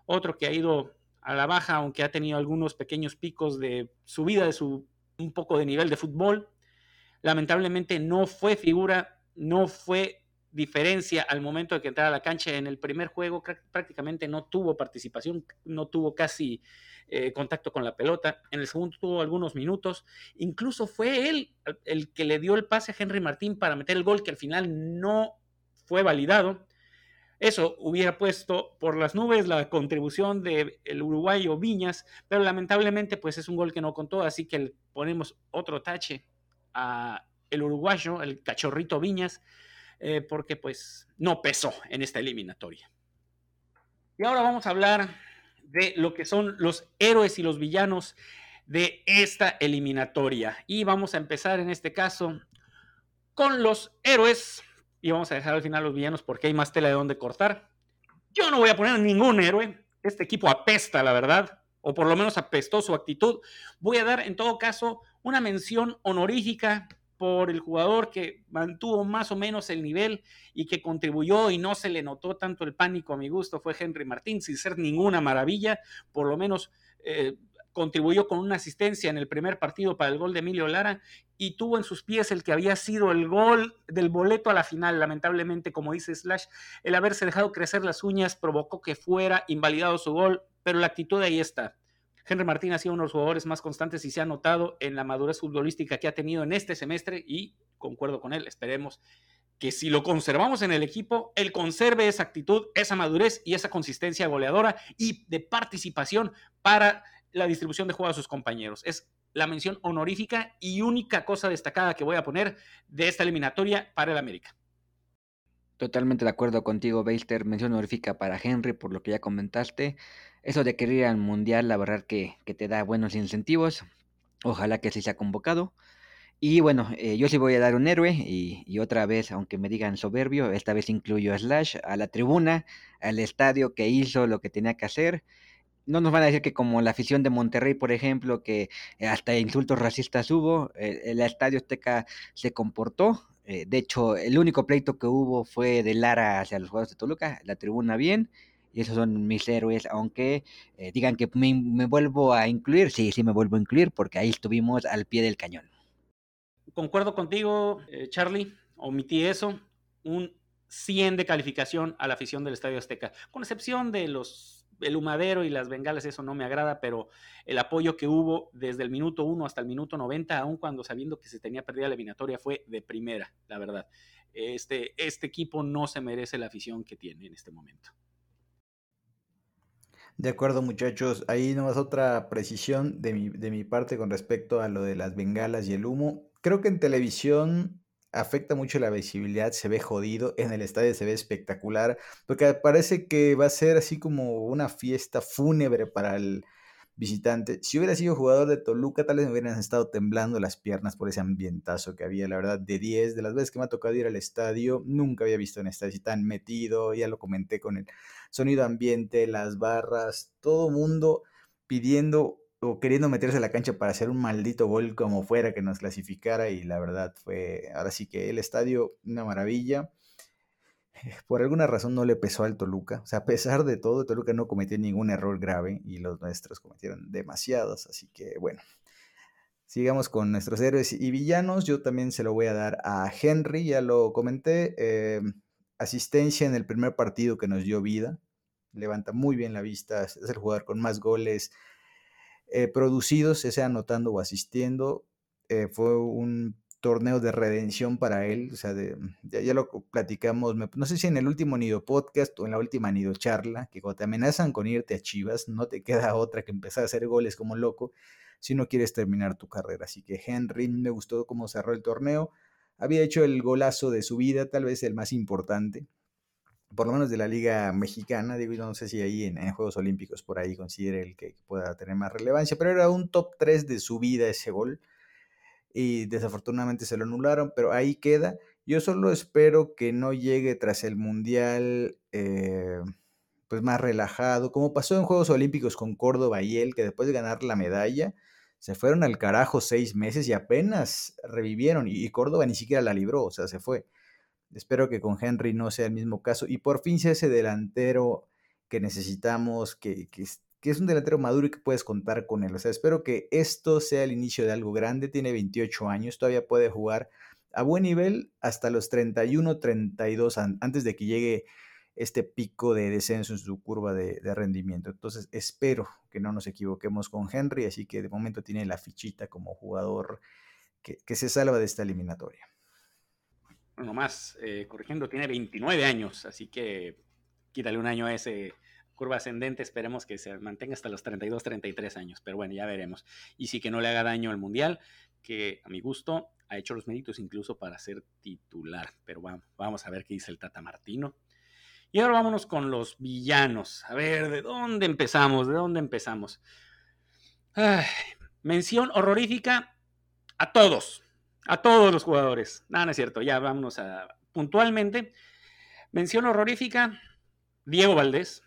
otro que ha ido a la baja, aunque ha tenido algunos pequeños picos de subida de su un poco de nivel de fútbol. Lamentablemente no fue figura, no fue diferencia al momento de que entrara a la cancha en el primer juego, prácticamente no tuvo participación, no tuvo casi eh, contacto con la pelota. En el segundo tuvo algunos minutos. Incluso fue él el que le dio el pase a Henry Martín para meter el gol que al final no fue validado. Eso hubiera puesto por las nubes la contribución del el uruguayo Viñas, pero lamentablemente pues es un gol que no contó, así que le ponemos otro tache a el uruguayo, el cachorrito Viñas, eh, porque pues no pesó en esta eliminatoria. Y ahora vamos a hablar de lo que son los héroes y los villanos de esta eliminatoria. Y vamos a empezar en este caso con los héroes y vamos a dejar al final los villanos porque hay más tela de donde cortar. Yo no voy a poner ningún héroe. Este equipo apesta, la verdad, o por lo menos apestó su actitud. Voy a dar, en todo caso, una mención honorífica por el jugador que mantuvo más o menos el nivel y que contribuyó y no se le notó tanto el pánico a mi gusto fue Henry Martín, sin ser ninguna maravilla, por lo menos eh, contribuyó con una asistencia en el primer partido para el gol de Emilio Lara y tuvo en sus pies el que había sido el gol del boleto a la final. Lamentablemente, como dice Slash, el haberse dejado crecer las uñas provocó que fuera invalidado su gol, pero la actitud ahí está. Henry Martín ha sido uno de los jugadores más constantes y se ha notado en la madurez futbolística que ha tenido en este semestre y concuerdo con él, esperemos que si lo conservamos en el equipo, él conserve esa actitud, esa madurez y esa consistencia goleadora y de participación para la distribución de juego a sus compañeros. Es la mención honorífica y única cosa destacada que voy a poner de esta eliminatoria para el América. Totalmente de acuerdo contigo, Beister. Mención honorífica para Henry, por lo que ya comentaste. Eso de querer ir al Mundial, la verdad que, te da buenos incentivos. Ojalá que se sea convocado. Y bueno, eh, yo sí voy a dar un héroe y, y, otra vez, aunque me digan soberbio, esta vez incluyo a Slash, a la tribuna, al estadio que hizo lo que tenía que hacer no nos van a decir que como la afición de Monterrey, por ejemplo, que eh, hasta insultos racistas hubo, el Estadio Azteca se comportó. Eh, de hecho, el único pleito que hubo fue de Lara hacia los jugadores de Toluca, la tribuna bien, y esos son mis héroes, aunque eh, digan que me, me, vuelvo a incluir, sí, sí me vuelvo a incluir, porque ahí estuvimos al pie del cañón. Concuerdo contigo, Charlie, omití eso, un 100 de calificación a la afición del Estadio Azteca, con excepción de los el humadero y las bengalas, eso no me agrada, pero el apoyo que hubo desde el minuto 1 hasta el minuto 90, aun cuando sabiendo que se tenía perdida la eliminatoria, fue de primera, la verdad. Este, este equipo no se merece la afición que tiene en este momento. De acuerdo, muchachos. Ahí nomás otra precisión de mi, de mi parte con respecto a lo de las bengalas y el humo. Creo que en televisión afecta mucho la visibilidad, se ve jodido, en el estadio se ve espectacular, porque parece que va a ser así como una fiesta fúnebre para el visitante. Si hubiera sido jugador de Toluca, tal vez me hubieran estado temblando las piernas por ese ambientazo que había, la verdad, de 10, de las veces que me ha tocado ir al estadio, nunca había visto un estadio tan metido, ya lo comenté con el sonido ambiente, las barras, todo mundo pidiendo o queriendo meterse a la cancha para hacer un maldito gol como fuera que nos clasificara y la verdad fue, ahora sí que el estadio, una maravilla. Por alguna razón no le pesó al Toluca, o sea, a pesar de todo, Toluca no cometió ningún error grave y los nuestros cometieron demasiados, así que bueno. Sigamos con nuestros héroes y villanos. Yo también se lo voy a dar a Henry, ya lo comenté. Eh, asistencia en el primer partido que nos dio vida. Levanta muy bien la vista. Es el jugador con más goles eh, producidos, sea anotando o asistiendo. Eh, fue un torneo de redención para él. O sea, ya, lo platicamos, no sé si en el último Nido Podcast o en la última Nido Charla, que cuando te amenazan con irte a Chivas, no te queda otra que empezar a hacer goles como loco si no quieres terminar tu carrera. Así que Henry me gustó cómo cerró el torneo. Había hecho el golazo de su vida, tal vez el más importante, por lo menos de la Liga Mexicana. Digo, no sé si ahí en, Juegos Olímpicos por ahí considere el que pueda tener más relevancia, pero era un top 3 de su vida ese gol y desafortunadamente se lo anularon, pero ahí queda. Yo solo espero que no llegue tras el Mundial eh, pues más relajado, como pasó en Juegos Olímpicos con Córdoba y él, que después de ganar la medalla, se fueron al carajo seis meses y apenas revivieron y, Córdoba ni siquiera la libró, o sea, se fue. Espero que con Henry no sea el mismo caso y por fin sea ese delantero que necesitamos, que, que, que es un delantero maduro y que puedes contar con él. O sea, espero que esto sea el inicio de algo grande. Tiene 28 años, todavía puede jugar a buen nivel hasta los 31, 32, antes de que llegue este pico de descenso en su curva de, rendimiento. Entonces, espero que no nos equivoquemos con Henry, así que de momento tiene la fichita como jugador que, se salva de esta eliminatoria. Bueno, más, eh, corrigiendo, tiene 29 años, así que quítale un año a ese curva ascendente, esperemos que se mantenga hasta los 32, 33 años, pero bueno, ya veremos. Y sí que no le haga daño al Mundial, que a mi gusto ha hecho los méritos incluso para ser titular, pero vamos, vamos a ver qué dice el Tata Martino. Y ahora vámonos con los villanos. A ver, ¿de dónde empezamos? ¿De dónde empezamos? mención horrorífica a todos, a todos los jugadores. Nada, no es cierto, ya vámonos a puntualmente. Mención horrorífica, Diego Valdés,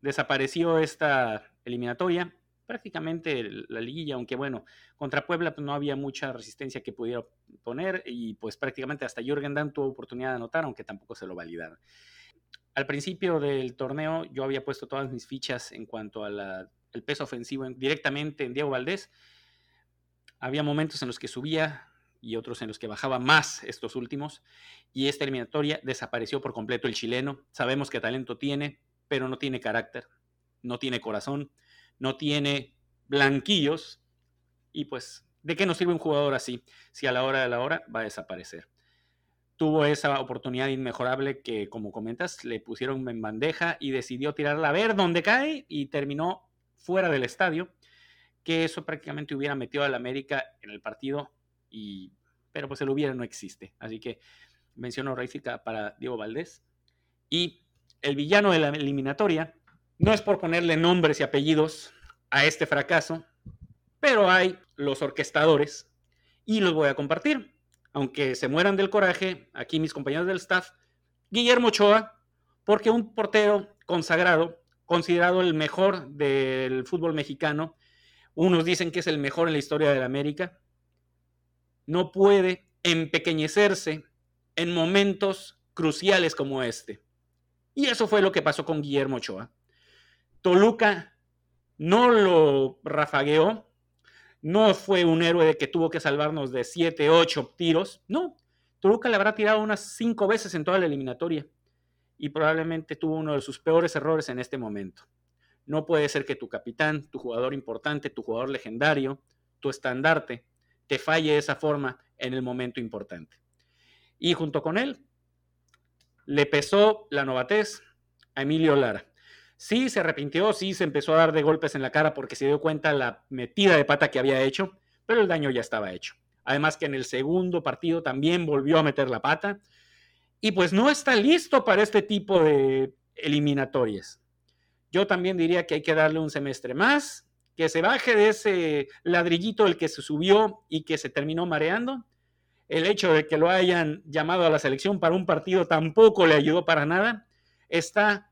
desapareció esta eliminatoria, prácticamente la liguilla, aunque bueno, contra Puebla pues, no había mucha resistencia que pudiera poner y pues prácticamente hasta Jürgen Damm tuvo oportunidad de anotar, aunque tampoco se lo validaron. Al principio del torneo yo había puesto todas mis fichas en cuanto al peso ofensivo directamente en Diego Valdés. Había momentos en los que subía y otros en los que bajaba más estos últimos y esta eliminatoria desapareció por completo el chileno. Sabemos qué talento tiene, pero no tiene carácter, no tiene corazón, no tiene blanquillos y pues, ¿de qué nos sirve un jugador así si a la hora de la hora va a desaparecer? Tuvo esa oportunidad inmejorable que, como comentas, le pusieron en bandeja y decidió tirarla a ver dónde cae y terminó fuera del estadio, que eso prácticamente hubiera metido al América en el partido, y, pero pues el hubiera no existe. Así que menciono honorífica para Diego Valdés. Y el villano de la eliminatoria. No es por ponerle nombres y apellidos a este fracaso, pero hay los orquestadores y los voy a compartir. Aunque se mueran del coraje, aquí mis compañeros del staff, Guillermo Ochoa, porque un portero consagrado, considerado el mejor del fútbol mexicano, unos dicen que es el mejor en la historia de la América, no puede empequeñecerse en momentos cruciales como este. Y eso fue lo que pasó con Guillermo Ochoa. Toluca no lo rafagueó, no fue un héroe que tuvo que salvarnos de 7, 8 tiros, no. Toluca le habrá tirado unas 5 veces en toda la eliminatoria y probablemente tuvo uno de sus peores errores en este momento. No puede ser que tu capitán, tu jugador importante, tu jugador legendario, tu estandarte, te falle esa forma en el momento importante. Y junto con él, le pesó la novatez a Emilio Lara. Sí, se arrepintió, sí, se empezó a dar de golpes en la cara porque se dio cuenta la metida de pata que había hecho, pero el daño ya estaba hecho. Además que en el segundo partido también volvió a meter la pata y pues no está listo para este tipo de eliminatorias. Yo también diría que hay que darle un semestre más, que se baje de ese ladrillito el que se subió y que se terminó mareando el hecho de que lo hayan llamado a la selección para un partido tampoco le ayudó para nada. Está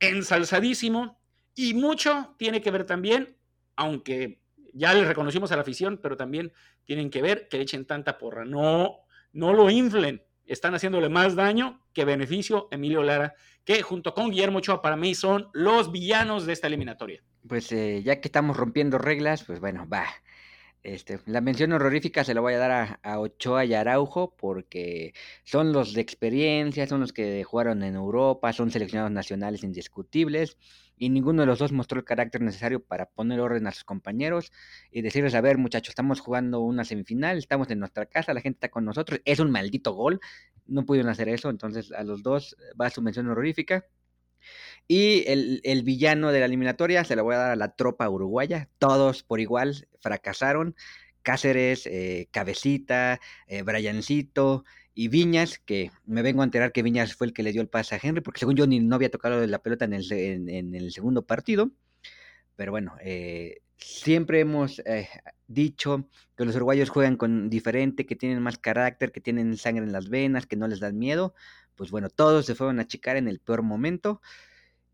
ensalzadísimo y mucho tiene que ver también, aunque ya le reconocimos a la afición, pero también tienen que ver que le echen tanta porra. No, no lo inflen. Están haciéndole más daño que beneficio Emilio Lara, que junto con Guillermo Ochoa para mí son los villanos de esta eliminatoria. Pues eh, ya que estamos rompiendo reglas, pues bueno, va. Este, la mención horrorífica se la voy a dar a, a, Ochoa y Araujo porque son los de experiencia, son los que jugaron en Europa, son seleccionados nacionales indiscutibles y ninguno de los dos mostró el carácter necesario para poner orden a sus compañeros y decirles, a ver muchachos, estamos jugando una semifinal, estamos en nuestra casa, la gente está con nosotros, es un maldito gol, no pudieron hacer eso, entonces a los dos va su mención horrorífica. Y el, el, villano de la eliminatoria se lo voy a dar a la tropa uruguaya. Todos por igual fracasaron. Cáceres, eh, Cabecita, eh, Briancito y Viñas, que me vengo a enterar que Viñas fue el que le dio el pase a Henry, porque según yo ni no había tocado la pelota en el, en, el segundo partido. Pero bueno, eh, siempre hemos eh, dicho que los uruguayos juegan con diferente, que tienen más carácter, que tienen sangre en las venas, que no les dan miedo. Pues bueno, todos se fueron a chicar en el peor momento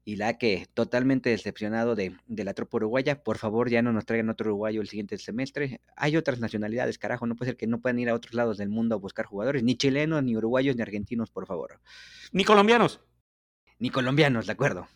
y la que totalmente decepcionado de, de, la tropa uruguaya, por favor ya no nos traigan otro uruguayo el siguiente semestre. Hay otras nacionalidades, carajo, no puede ser que no puedan ir a otros lados del mundo a buscar jugadores, ni chilenos, ni uruguayos, ni argentinos, por favor. Ni colombianos. Ni colombianos, de acuerdo.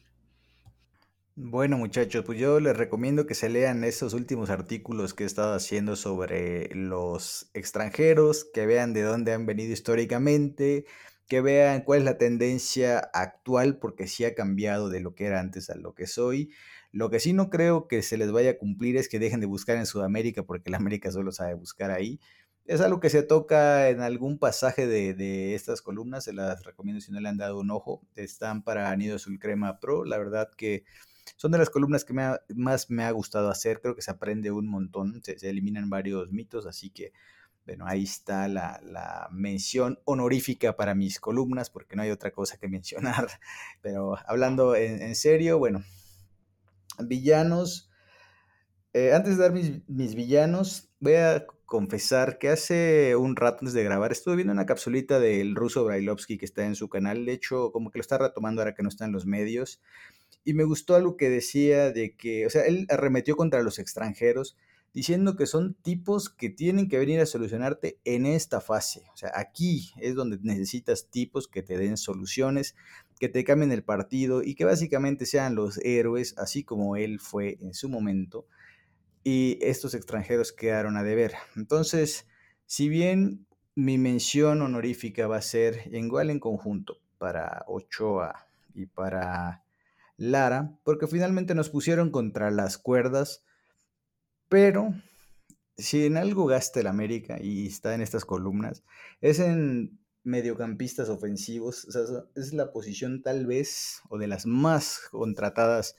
Bueno muchachos, pues yo les recomiendo que se lean esos últimos artículos que he estado haciendo sobre los extranjeros, que vean de dónde han venido históricamente, que vean cuál es la tendencia actual, porque sí ha cambiado de lo que era antes a lo que soy. Lo que sí no creo que se les vaya a cumplir es que dejen de buscar en Sudamérica, porque la América solo sabe buscar ahí. Es algo que se toca en algún pasaje de, de, estas columnas, se las recomiendo si no le han dado un ojo. Están para Nido Azul Crema Pro, la verdad que son de las columnas que más me ha gustado hacer, creo que se aprende un montón, se eliminan varios mitos, así que bueno, ahí está la, la, mención honorífica para mis columnas, porque no hay otra cosa que mencionar. Pero hablando en, en serio, bueno, villanos. Eh, antes de dar mis, mis, villanos, voy a confesar que hace un rato antes de grabar estuve viendo una capsulita del ruso Brailovsky que está en su canal. De hecho, como que lo está retomando ahora que no está en los medios. Y me gustó algo que decía de que, o sea, él arremetió contra los extranjeros diciendo que son tipos que tienen que venir a solucionarte en esta fase. O sea, aquí es donde necesitas tipos que te den soluciones, que te cambien el partido y que básicamente sean los héroes, así como él fue en su momento. Y estos extranjeros quedaron a deber. Entonces, si bien mi mención honorífica va a ser igual en conjunto para Ochoa y para Lara, porque finalmente nos pusieron contra las cuerdas pero si en algo gasta el América y está en estas columnas, es en mediocampistas ofensivos. Es la posición tal vez o de las más contratadas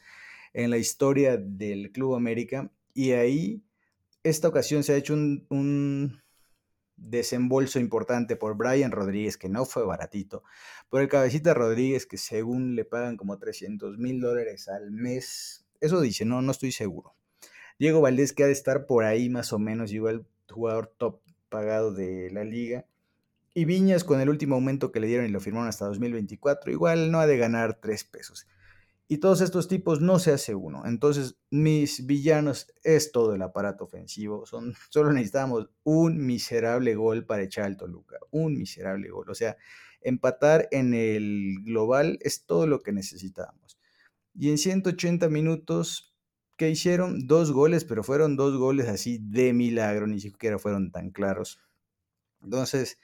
en la historia del Club América. Y ahí, esta ocasión se ha hecho un, un desembolso importante por Brian Rodríguez, que no fue baratito, por el cabecita Rodríguez, que según le pagan como 300 mil dólares al mes. Eso dice, no, no estoy seguro. Diego Valdés que ha de estar por ahí más o menos, igual jugador top pagado de la liga. Y Viñas con el último aumento que le dieron y lo firmaron hasta 2024, igual no ha de ganar tres pesos. Y todos estos tipos no se hace uno. Entonces, mis villanos es todo el aparato ofensivo. Son, solo necesitamos un miserable gol para echar al Toluca. Un miserable gol. O sea, empatar en el global es todo lo que necesitamos. Y en 180 minutos, que hicieron dos goles, pero fueron dos goles así de milagro, ni siquiera fueron tan claros. Entonces,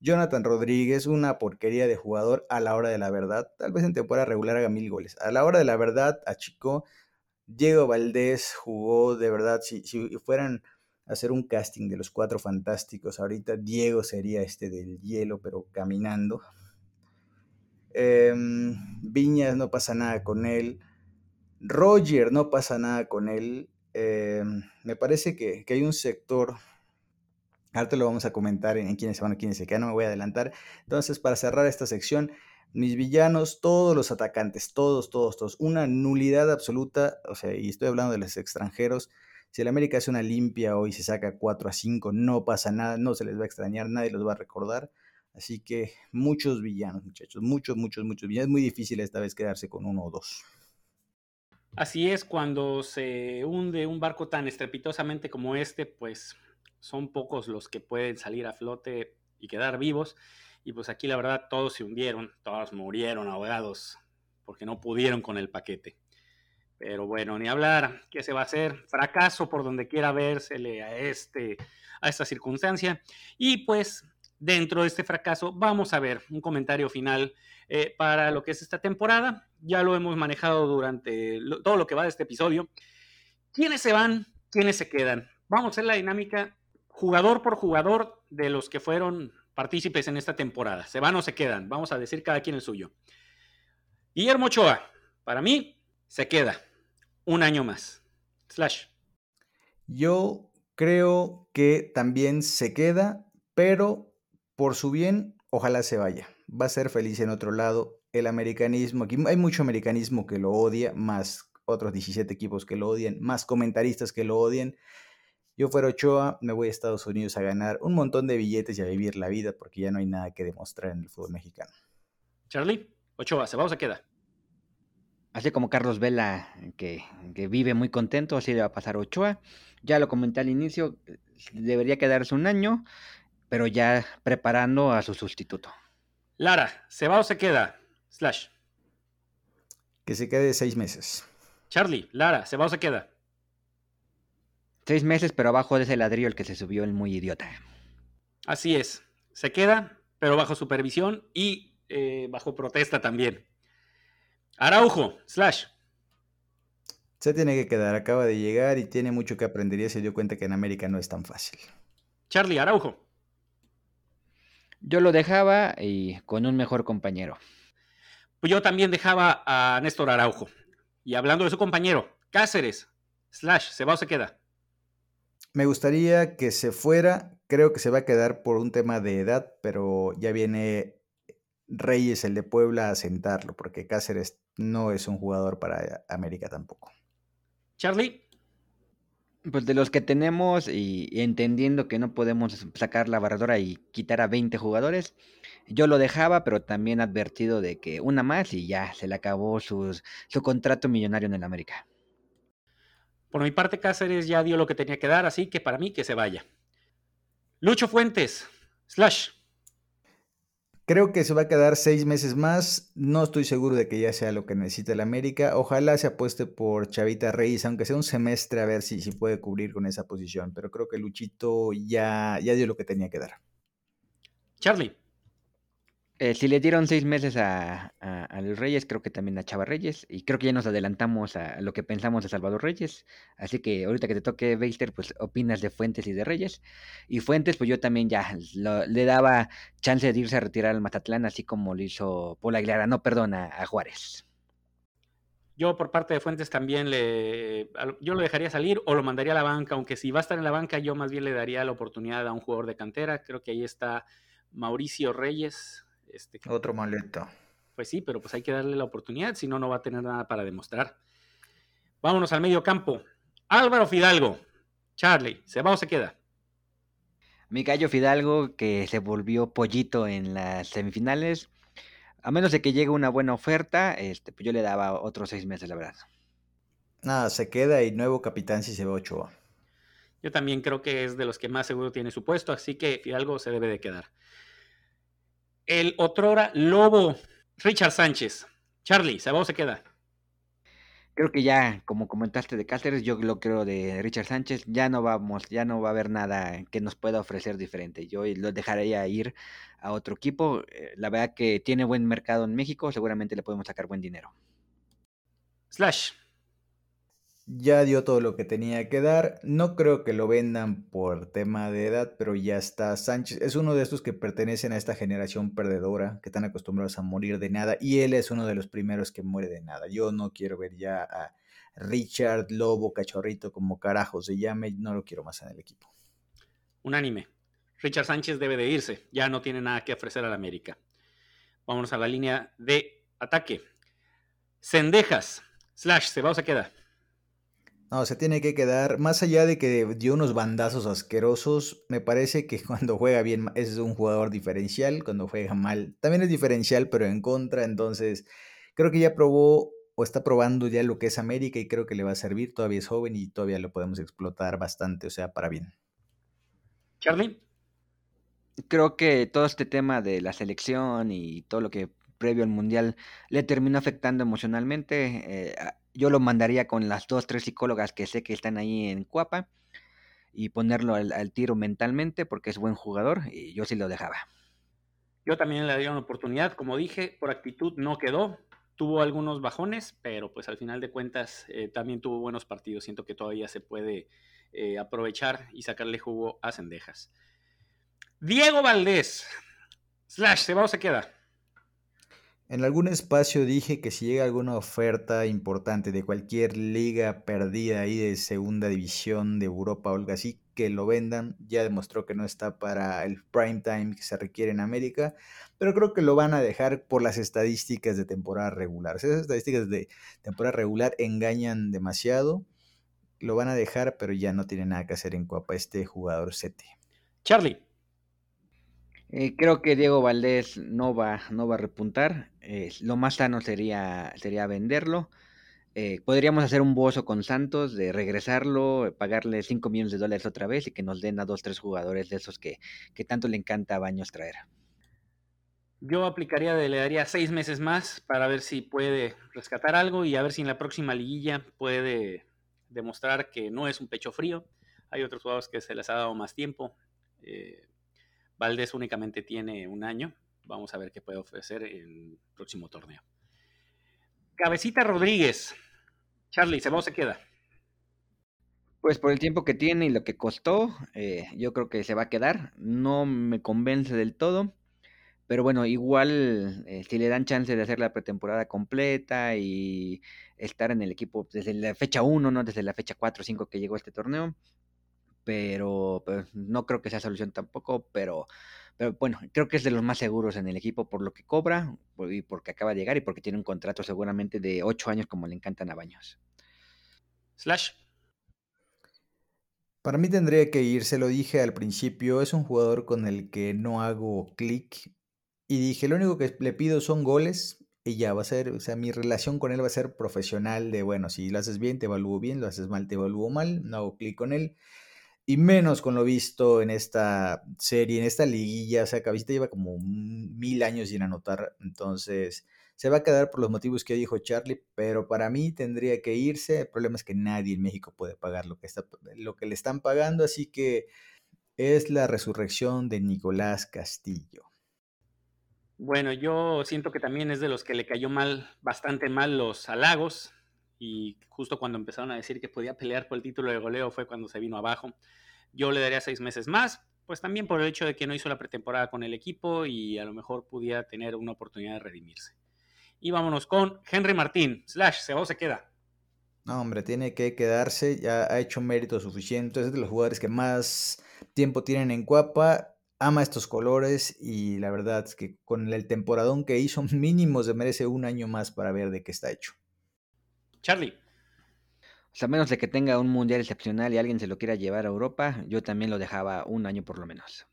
Jonathan Rodríguez, una porquería de jugador a la hora de la verdad. Tal vez en temporada regular haga mil goles. A la hora de la verdad, achicó. Diego Valdés jugó de verdad. Si, si fueran a hacer un casting de los cuatro fantásticos, ahorita Diego sería este del hielo, pero caminando. Eh, Viñas no pasa nada con él. Roger, no pasa nada con él. Eh, me parece que, que, hay un sector, ahorita lo vamos a comentar en, en quiénes se van quiénes se quedan, no me voy a adelantar. Entonces, para cerrar esta sección, mis villanos, todos los atacantes, todos, todos, todos, una nulidad absoluta, o sea, y estoy hablando de los extranjeros. Si el América hace una limpia hoy se saca 4 a 5, no pasa nada, no se les va a extrañar, nadie los va a recordar. Así que muchos villanos, muchachos, muchos, muchos, muchos villanos. Es muy difícil esta vez quedarse con uno o dos. Así es, cuando se hunde un barco tan estrepitosamente como este, pues son pocos los que pueden salir a flote y quedar vivos. Y pues aquí la verdad todos se hundieron, todos murieron ahogados porque no pudieron con el paquete. Pero bueno, ni hablar, ¿qué se va a hacer? Fracaso por donde quiera vérsele a, este, a esta circunstancia. Y pues dentro de este fracaso vamos a ver un comentario final eh, para lo que es esta temporada. Ya lo hemos manejado durante todo lo que va de este episodio. ¿Quiénes se van? ¿Quiénes se quedan? Vamos a hacer la dinámica jugador por jugador de los que fueron partícipes en esta temporada. ¿Se van o se quedan? Vamos a decir cada quien el suyo. Guillermo Ochoa, para mí, se queda un año más. Slash. Yo creo que también se queda, pero por su bien, ojalá se vaya. Va a ser feliz en otro lado. El americanismo, aquí hay mucho americanismo que lo odia, más otros 17 equipos que lo odian, más comentaristas que lo odian. Yo fuera Ochoa, me voy a Estados Unidos a ganar un montón de billetes y a vivir la vida porque ya no hay nada que demostrar en el fútbol mexicano. Charlie, Ochoa, ¿se va o se queda? Así como Carlos Vela, que, que, vive muy contento, así le va a pasar Ochoa. Ya lo comenté al inicio, debería quedarse un año, pero ya preparando a su sustituto. Lara, ¿se va o se queda? Slash. Que se quede seis meses. Charlie, Lara, ¿se va o se queda? Seis meses, pero abajo de ese ladrillo el que se subió el muy idiota. Así es. Se queda, pero bajo supervisión y eh, bajo protesta también. Araujo, slash. Se tiene que quedar, acaba de llegar y tiene mucho que aprender y se dio cuenta que en América no es tan fácil. Charlie, Araujo. Yo lo dejaba y con un mejor compañero. Pues yo también dejaba a Néstor Araujo. Y hablando de su compañero, Cáceres, slash, ¿se va o se queda? Me gustaría que se fuera, creo que se va a quedar por un tema de edad, pero ya viene Reyes, el de Puebla, a sentarlo, porque Cáceres no es un jugador para América tampoco. Charlie. Pues de los que tenemos y, entendiendo que no podemos sacar la barradora y quitar a 20 jugadores, yo lo dejaba, pero también advertido de que una más y ya se le acabó su contrato millonario en el América. Por mi parte, Cáceres ya dio lo que tenía que dar, así que para mí que se vaya. Lucho Fuentes, slash. Creo que se va a quedar seis meses más. No estoy seguro de que ya sea lo que necesita el América. Ojalá se apueste por Chavita Reyes, aunque sea un semestre, a ver si, si puede cubrir con esa posición. Pero creo que Luchito ya, ya dio lo que tenía que dar. Charlie. Eh, si le dieron seis meses a, los Reyes, creo que también a Chava Reyes. Y creo que ya nos adelantamos a lo que pensamos de Salvador Reyes. Así que ahorita que te toque Beister, pues opinas de Fuentes y de Reyes. Y Fuentes, pues yo también ya le daba chance de irse a retirar al Matatlán, así como lo hizo Paul Aguilera. No, perdona, a Juárez. Yo por parte de Fuentes también le, yo lo dejaría salir o lo mandaría a la banca, aunque si va a estar en la banca yo más bien le daría la oportunidad a un jugador de cantera. Creo que ahí está Mauricio Reyes, este, Otro maleta. Pues sí, pero pues hay que darle la oportunidad, si no, no va a tener nada para demostrar. Vámonos al medio campo. Álvaro Fidalgo. Charlie, ¿se va o se queda? Mi gallo Fidalgo, que se volvió pollito en las semifinales. A menos de que llegue una buena oferta, este, pues yo le daba otros seis meses, la verdad. Nada, se queda y nuevo capitán si se ve Ochoa. Yo también creo que es de los que más seguro tiene su puesto, así que Fidalgo se debe de quedar el otrora lobo Richard Sánchez. Charlie, ¿se va o se queda? Creo que ya, como comentaste de Cáceres, yo lo creo de Richard Sánchez, ya no vamos, ya no va a haber nada que nos pueda ofrecer diferente. Yo lo dejaría ir a otro equipo. Eh, la verdad que tiene buen mercado en México, seguramente le podemos sacar buen dinero. Slash, ya dio todo lo que tenía que dar. No creo que lo vendan por tema de edad, pero ya está. Sánchez es uno de estos que pertenecen a esta generación perdedora, que están acostumbrados a morir de nada, y él es uno de los primeros que muere de nada. Yo no quiero ver ya a Richard Lobo Cachorrito como carajo se llame, no lo quiero más en el equipo. Unánime. Richard Sánchez debe de irse, ya no tiene nada que ofrecer al América. Vámonos a la línea de ataque. Cendejas, slash, se va o se queda. No, se tiene que quedar, más allá de que dio unos bandazos asquerosos, me parece que cuando juega bien es un jugador diferencial, cuando juega mal también es diferencial, pero en contra, entonces creo que ya probó o está probando ya lo que es América y creo que le va a servir, todavía es joven y todavía lo podemos explotar bastante, o sea, para bien. Charlie. Creo que todo este tema de la selección y todo lo que previo al Mundial le terminó afectando emocionalmente. Eh, yo lo mandaría con las dos, tres psicólogas que sé que están ahí en Cuapa y ponerlo al, tiro mentalmente porque es buen jugador y yo sí lo dejaba. Yo también le daría una oportunidad, como dije, por actitud no quedó, tuvo algunos bajones, pero pues al final de cuentas eh, también tuvo buenos partidos. Siento que todavía se puede eh, aprovechar y sacarle jugo a Cendejas. Diego Valdés, slash, ¿se va o se queda? En algún espacio dije que si llega alguna oferta importante de cualquier liga perdida ahí de segunda división de Europa o algo así, que lo vendan. Ya demostró que no está para el prime time que se requiere en América, pero creo que lo van a dejar por las estadísticas de temporada regular. Esas estadísticas de temporada regular engañan demasiado. Lo van a dejar, pero ya no tiene nada que hacer en Copa este jugador CT. Charlie. Eh, creo que Diego Valdés no va, no va a repuntar. Eh, lo más sano sería, sería venderlo. Eh, podríamos hacer un bozo con Santos de regresarlo, pagarle 5 millones de dólares otra vez y que nos den a dos, tres jugadores de esos que, que tanto le encanta a Baños traer. Yo aplicaría, de, le daría seis meses más para ver si puede rescatar algo y a ver si en la próxima liguilla puede demostrar que no es un pecho frío. Hay otros jugadores que se les ha dado más tiempo. Valdés únicamente tiene un año. Vamos a ver qué puede ofrecer en el próximo torneo. Cabecita Rodríguez. Charlie, ¿se va o se queda? Pues por el tiempo que tiene y lo que costó, eh, yo creo que se va a quedar. No me convence del todo. Pero bueno, igual eh, si le dan chance de hacer la pretemporada completa y estar en el equipo desde la fecha 1, no desde la fecha 4 o 5 que llegó este torneo, pero, pues, no creo que sea solución tampoco, pero, pero bueno, creo que es de los más seguros en el equipo por lo que cobra y porque acaba de llegar y porque tiene un contrato seguramente de ocho años como le encantan a Baños. Slash. Para mí tendría que ir, se lo dije al principio, es un jugador con el que no hago clic y dije, lo único que le pido son goles y ya va a ser, o sea, mi relación con él va a ser profesional de, bueno, si lo haces bien, te evalúo bien, lo haces mal, te evalúo mal, no hago clic con él y menos con lo visto en esta serie, en esta liguilla. O sea, Cabecita lleva como mil años sin anotar, entonces se va a quedar por los motivos que dijo Charlie, pero para mí tendría que irse. El problema es que nadie en México puede pagar lo que, está, lo que le están pagando, así que es la resurrección de Nicolás Castillo. Bueno, yo siento que también es de los que le cayó mal, bastante mal los halagos y justo cuando empezaron a decir que podía pelear por el título de goleo fue cuando se vino abajo. Yo le daría seis meses más, pues también por el hecho de que no hizo la pretemporada con el equipo y a lo mejor pudiera tener una oportunidad de redimirse. Y vámonos con Henry Martín, slash, se va o se queda. No, hombre, tiene que quedarse, ya ha hecho mérito suficiente, es de los jugadores que más tiempo tienen en Cuapa, ama estos colores y la verdad es que con el temporadón que hizo mínimo se merece un año más para ver de qué está hecho. Charlie. O sea, a menos de que tenga un mundial excepcional y alguien se lo quiera llevar a Europa, yo también lo dejaba un año por lo menos.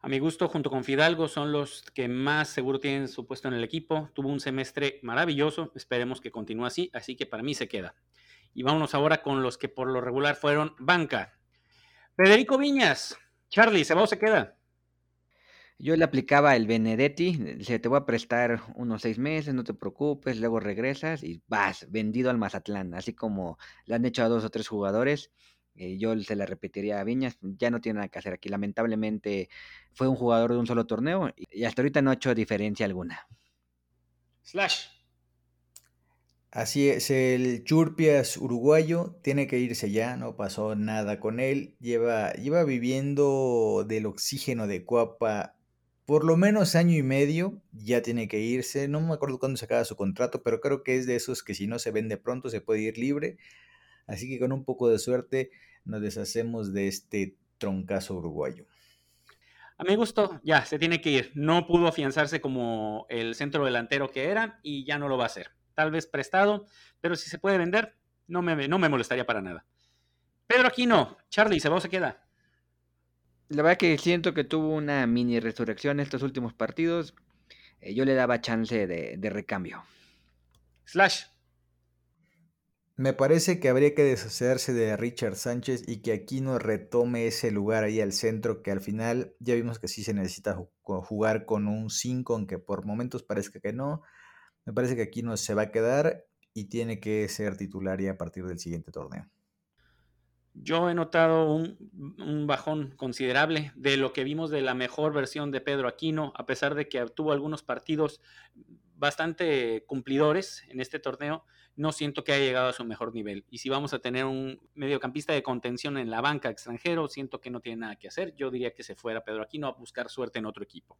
A mi gusto, junto con Fidalgo, son los que más seguro tienen su puesto en el equipo. Tuvo un semestre maravilloso, esperemos que continúe así, así que para mí se queda. Y vámonos ahora con los que por lo regular fueron banca. Federico Viñas, Charlie, ¿se va o se queda? Yo le aplicaba el Benedetti, se te voy a prestar unos seis meses, no te preocupes, luego regresas y vas, vendido al Mazatlán, así como le han hecho a dos o tres jugadores. Eh, yo se le repetiría a Viñas, ya no tiene nada que hacer aquí. Lamentablemente fue un jugador de un solo torneo y hasta ahorita no ha hecho diferencia alguna. Slash. Así es, el Churpias uruguayo tiene que irse ya, no pasó nada con él, lleva, lleva viviendo del oxígeno de Cuapa por lo menos año y medio ya tiene que irse. No me acuerdo cuándo se acaba su contrato, pero creo que es de esos que si no se vende pronto se puede ir libre. Así que con un poco de suerte nos deshacemos de este troncazo uruguayo. A mi gusto, ya, se tiene que ir. No pudo afianzarse como el centro delantero que era y ya no lo va a hacer. Tal vez prestado, pero si se puede vender, no me, no me molestaría para nada. Pedro no. Charlie, ¿se va o se queda? La verdad que siento que tuvo una mini resurrección en estos últimos partidos. Eh, yo le daba chance de, recambio. Slash. Me parece que habría que deshacerse de Richard Sánchez y que aquí no retome ese lugar ahí al centro, que al final ya vimos que sí se necesita jugar con un 5, aunque por momentos parezca que no. Me parece que aquí no se va a quedar y tiene que ser titular ya a partir del siguiente torneo. Yo he notado un, bajón considerable de lo que vimos de la mejor versión de Pedro Aquino, a pesar de que tuvo algunos partidos bastante cumplidores en este torneo, no siento que haya llegado a su mejor nivel. Y si vamos a tener un mediocampista de contención en la banca extranjero, siento que no tiene nada que hacer. Yo diría que se fuera Pedro Aquino a buscar suerte en otro equipo.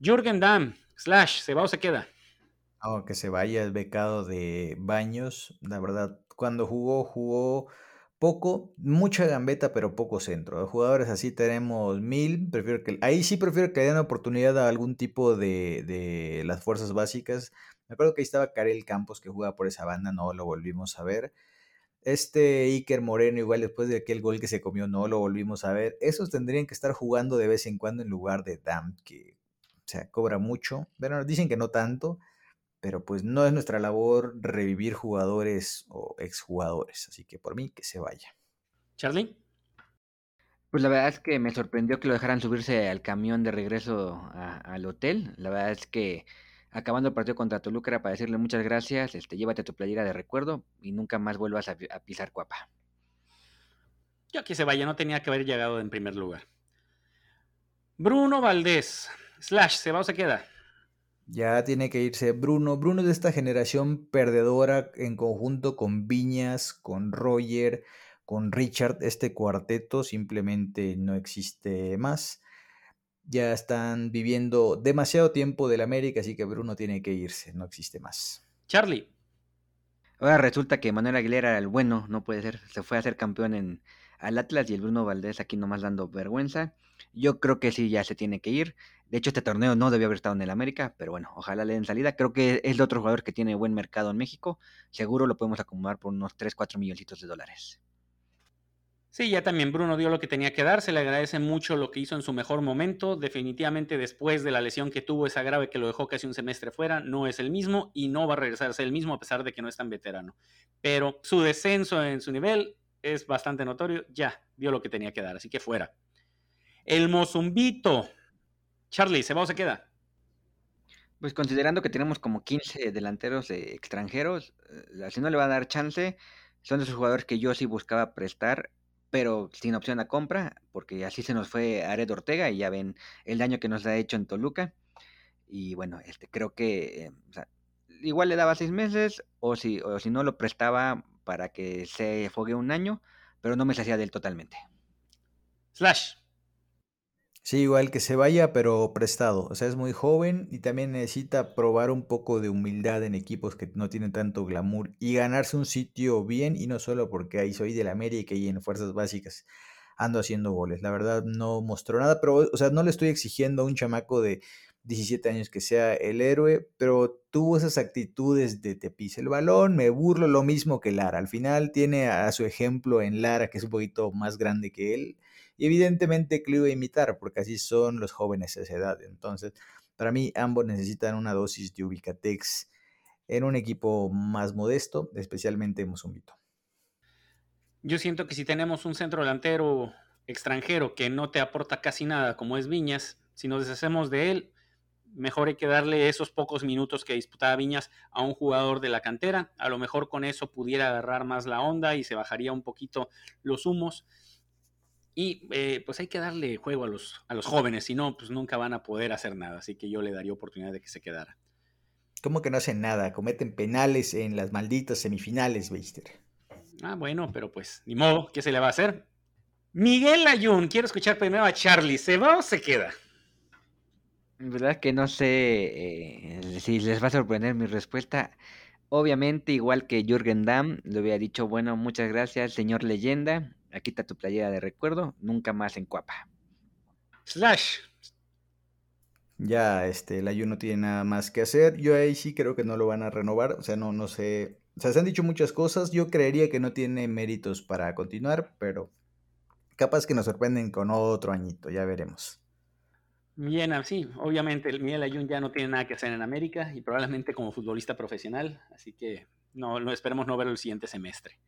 Jürgen Damm, slash, ¿se va o se queda? Aunque se vaya el becado de Baños, la verdad, cuando jugó, jugó poco, mucha gambeta, pero poco centro. De jugadores así tenemos mil. Prefiero que, ahí sí prefiero que le den oportunidad a algún tipo de, de las fuerzas básicas. Me acuerdo que ahí estaba Karel Campos que jugaba por esa banda, no lo volvimos a ver. Este Iker Moreno, igual después de aquel gol que se comió, no lo volvimos a ver. Esos tendrían que estar jugando de vez en cuando en lugar de Dam, que o sea, cobra mucho. Bueno, dicen que no tanto, pero pues no es nuestra labor revivir jugadores o exjugadores, así que por mí que se vaya. Charlie. Pues la verdad es que me sorprendió que lo dejaran subirse al camión de regreso al hotel. La verdad es que acabando el partido contra Toluca era para decirle muchas gracias, este, llévate tu playera de recuerdo y nunca más vuelvas a, a pisar cuapa. Yo que se vaya, no tenía que haber llegado en primer lugar. Bruno Valdés, slash, ¿se va o se queda? Ya tiene que irse Bruno. Bruno es de esta generación perdedora en conjunto con Viñas, con Roger, con Richard. Este cuarteto simplemente no existe más. Ya están viviendo demasiado tiempo del América, así que Bruno tiene que irse, no existe más. Charlie. Ahora resulta que Manuel Aguilera era el bueno, no puede ser. Se fue a ser campeón en al Atlas y el Bruno Valdés aquí nomás dando vergüenza. Yo creo que sí, ya se tiene que ir. De hecho, este torneo no debió haber estado en el América, pero bueno, ojalá le den salida. Creo que es el otro jugador que tiene buen mercado en México. Seguro lo podemos acomodar por unos 3, 4 milloncitos de dólares. Sí, ya también Bruno dio lo que tenía que dar. Se le agradece mucho lo que hizo en su mejor momento. Definitivamente después de la lesión que tuvo, esa grave que lo dejó casi un semestre fuera, no es el mismo y no va a regresar a ser el mismo a pesar de que no es tan veterano. Pero su descenso en su nivel es bastante notorio. Ya dio lo que tenía que dar, así que fuera. El Mozumbito. Charlie, ¿se va o se queda? Pues considerando que tenemos como 15 delanteros extranjeros, eh, así no le va a dar chance. Son de esos jugadores que yo sí buscaba prestar, pero sin opción a compra, porque así se nos fue Ared Ortega y ya ven el daño que nos ha hecho en Toluca. Y bueno, este, creo que eh, igual le daba seis meses, o si, o si no lo prestaba para que se fogue un año, pero no me hacía de él totalmente. Slash. Sí, igual que se vaya, pero prestado. O sea, es muy joven y también necesita probar un poco de humildad en equipos que no tienen tanto glamour y ganarse un sitio bien y no solo porque ahí soy del América y en fuerzas básicas ando haciendo goles. La verdad no mostró nada, pero, o sea, no le estoy exigiendo a un chamaco de 17 años que sea el héroe, pero tuvo esas actitudes de te pise el balón, me burlo lo mismo que Lara. Al final tiene a su ejemplo en Lara, que es un poquito más grande que él y evidentemente a imitar, porque así son los jóvenes a esa edad. Entonces, para mí, ambos necesitan una dosis de Ubicatex en un equipo más modesto, especialmente Mozumbito. Yo siento que si tenemos un centro delantero extranjero que no te aporta casi nada, como es Viñas, si nos deshacemos de él, mejor hay que darle esos pocos minutos que disputaba Viñas a un jugador de la cantera. A lo mejor con eso pudiera agarrar más la onda y se bajaría un poquito los humos. Y eh, pues hay que darle juego a los, a los jóvenes, si no, pues nunca van a poder hacer nada. Así que yo le daría oportunidad de que se quedara. ¿Cómo que no hacen nada? Cometen penales en las malditas semifinales, Beister. Ah, bueno, pero pues ni modo, ¿qué se le va a hacer? Miguel Ayun, quiero escuchar primero a Charlie. ¿Se va o se queda? verdad que no sé eh, si les va a sorprender mi respuesta. Obviamente, igual que Jürgen Damm, le había dicho, bueno, muchas gracias, señor leyenda. Aquí está tu playera de recuerdo, nunca más en Cuapa. Slash. Ya, este, el ayuno no tiene nada más que hacer. Yo ahí sí creo que no lo van a renovar. O sea, no, no sé. O sea, se han dicho muchas cosas. Yo creería que no tiene méritos para continuar, pero capaz que nos sorprenden con otro añito, ya veremos. Bien, sí, obviamente el Miguel Ayun ya no tiene nada que hacer en América y probablemente como futbolista profesional, así que no, no esperemos no verlo el siguiente semestre.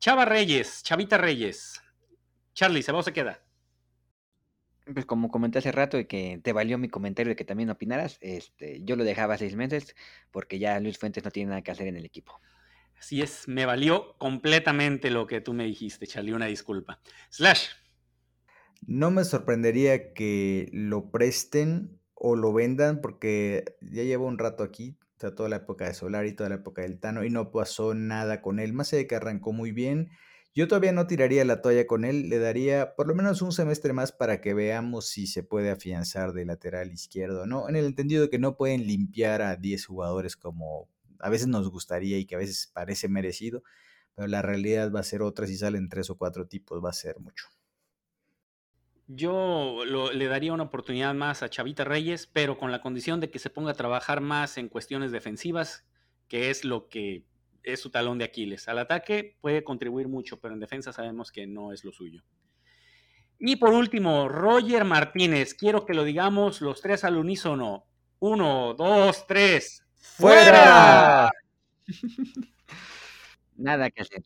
Chava Reyes, Chavita Reyes. Charlie, ¿se va o se queda? Pues como comenté hace rato y que te valió mi comentario de que también opinaras, este, yo lo dejaba seis meses porque ya Luis Fuentes no tiene nada que hacer en el equipo. Así es, me valió completamente lo que tú me dijiste, Charlie, una disculpa. Slash. No me sorprendería que lo presten o lo vendan porque ya llevo un rato aquí, toda la época de Solar y toda la época del Tano y no pasó nada con él, más allá de que arrancó muy bien. Yo todavía no tiraría la toalla con él, le daría por lo menos un semestre más para que veamos si se puede afianzar de lateral izquierdo, ¿no? En el entendido de que no pueden limpiar a 10 jugadores como a veces nos gustaría y que a veces parece merecido, pero la realidad va a ser otra, si salen tres o cuatro tipos va a ser mucho. Yo le daría una oportunidad más a Chavita Reyes, pero con la condición de que se ponga a trabajar más en cuestiones defensivas, que es lo que es su talón de Aquiles. Al ataque puede contribuir mucho, pero en defensa sabemos que no es lo suyo. Y por último, Roger Martínez. Quiero que lo digamos los tres al unísono. Uno, dos, tres. ¡Fuera! Nada que hacer.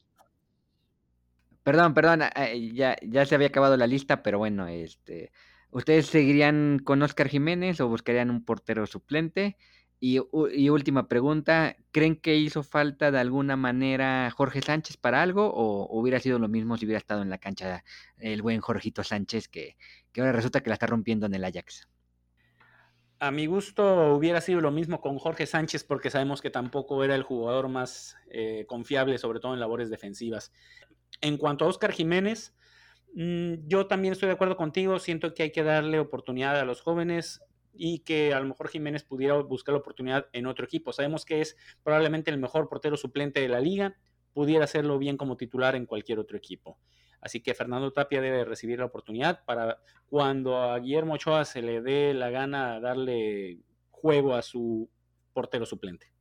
Perdón, perdón, ah, eh, ya, ya se había acabado la lista, pero bueno, este, ¿ustedes seguirían con Oscar Jiménez o buscarían un portero suplente? Y, y, última pregunta, ¿creen que hizo falta de alguna manera Jorge Sánchez para algo o hubiera sido lo mismo si hubiera estado en la cancha el buen Jorgito Sánchez que, que ahora resulta que la está rompiendo en el Ajax? A mi gusto hubiera sido lo mismo con Jorge Sánchez porque sabemos que tampoco era el jugador más eh, confiable, sobre todo en labores defensivas. En cuanto a Oscar Jiménez, mm, yo también estoy de acuerdo contigo, siento que hay que darle oportunidad a los jóvenes y que a lo mejor Jiménez pudiera buscar la oportunidad en otro equipo. Sabemos que es probablemente el mejor portero suplente de la liga, pudiera hacerlo bien como titular en cualquier otro equipo. Así que Fernando Tapia debe recibir la oportunidad para cuando a Guillermo Ochoa se le dé la gana darle juego a su portero suplente.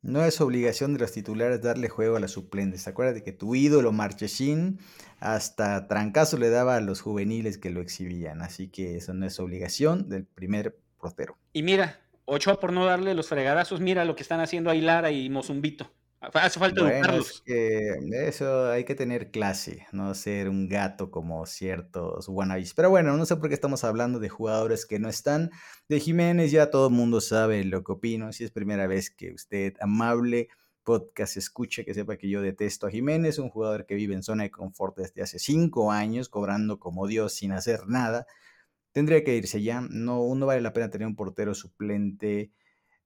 No es obligación de los titulares darle juego a los suplentes. Acuérdate que tu ídolo Marchesín hasta trancazo le daba a los juveniles que lo exhibían. Así que eso no es obligación del primer portero. Y mira, Ochoa por no darle los fregadazos, mira lo que están haciendo Lara y Mozumbito. Hace falta bueno, es que eso hay que tener clase, no ser un gato como ciertos wannabes. Pero bueno, no sé por qué estamos hablando de jugadores que no están. De Jiménez ya todo el mundo sabe lo que opino. Si es primera vez que usted, amable podcast, escuche, que sepa que yo detesto a Jiménez, un jugador que vive en zona de confort desde hace cinco años, cobrando como Dios sin hacer nada. Tendría que irse ya. No, no vale la pena tener un portero suplente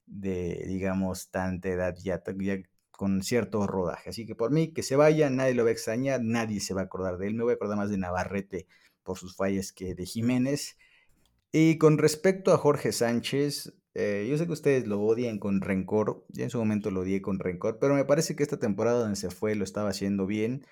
de, digamos, tanta edad ya, ya con cierto rodaje. Así que por mí, que se vaya, nadie lo va a extrañar, nadie se va a acordar de él. Me voy a acordar más de Navarrete por sus fallas que de Jiménez. Y con respecto a Jorge Sánchez, eh, yo sé que ustedes lo odian con rencor, yo en su momento lo odié con rencor, pero me parece que esta temporada donde se fue lo estaba haciendo bien.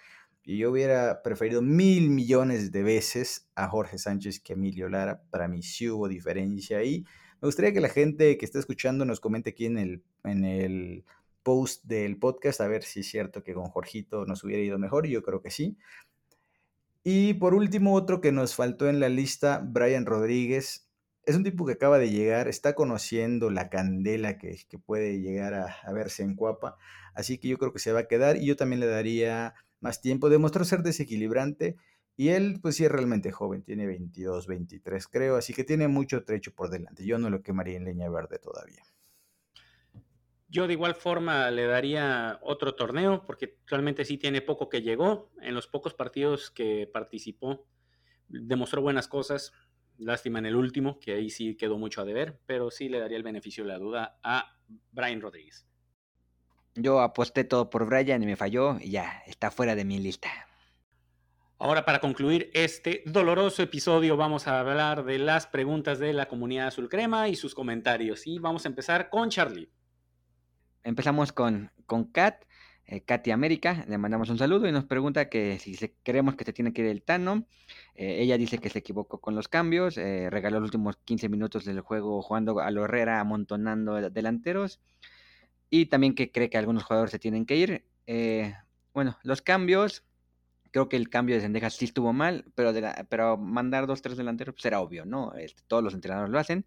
Y yo hubiera preferido mil millones de veces a Jorge Sánchez que a Emilio Lara. Para mí sí hubo diferencia ahí. Me gustaría que la gente que está escuchando nos comente aquí en el, en el post del podcast a ver si es cierto que con Jorgito nos hubiera ido mejor. Yo creo que sí. Y por último, otro que nos faltó en la lista, Brian Rodríguez. Es un tipo que acaba de llegar, está conociendo la candela que, puede llegar a, verse en Cuapa. Así que yo creo que se va a quedar y yo también le daría más tiempo. Demostró ser desequilibrante y él, pues sí, es realmente joven, tiene 22, 23 creo, así que tiene mucho trecho por delante. Yo no lo quemaría en leña verde todavía. Yo de igual forma le daría otro torneo porque realmente sí tiene poco que llegó. En los pocos partidos que participó demostró buenas cosas. Lástima en el último, que ahí sí quedó mucho a deber, pero sí le daría el beneficio de la duda a Brian Rodríguez. Yo aposté todo por Brian y me falló y ya está fuera de mi lista. Ahora para concluir este doloroso episodio vamos a hablar de las preguntas de la comunidad azul crema y sus comentarios. Y vamos a empezar con Charlie empezamos con, con Kat, eh, Katy América, le mandamos un saludo y nos pregunta que si se, queremos que se tiene que ir el Tano. Eh, ella dice que se equivocó con los cambios, eh, regaló los últimos 15 minutos del juego jugando a lo Herrera, amontonando delanteros. Y también que cree que algunos jugadores se tienen que ir. bueno, los cambios, creo que el cambio de Sendejas sí estuvo mal, pero, pero mandar dos, tres delanteros pues era obvio, ¿no? Este, todos los entrenadores lo hacen.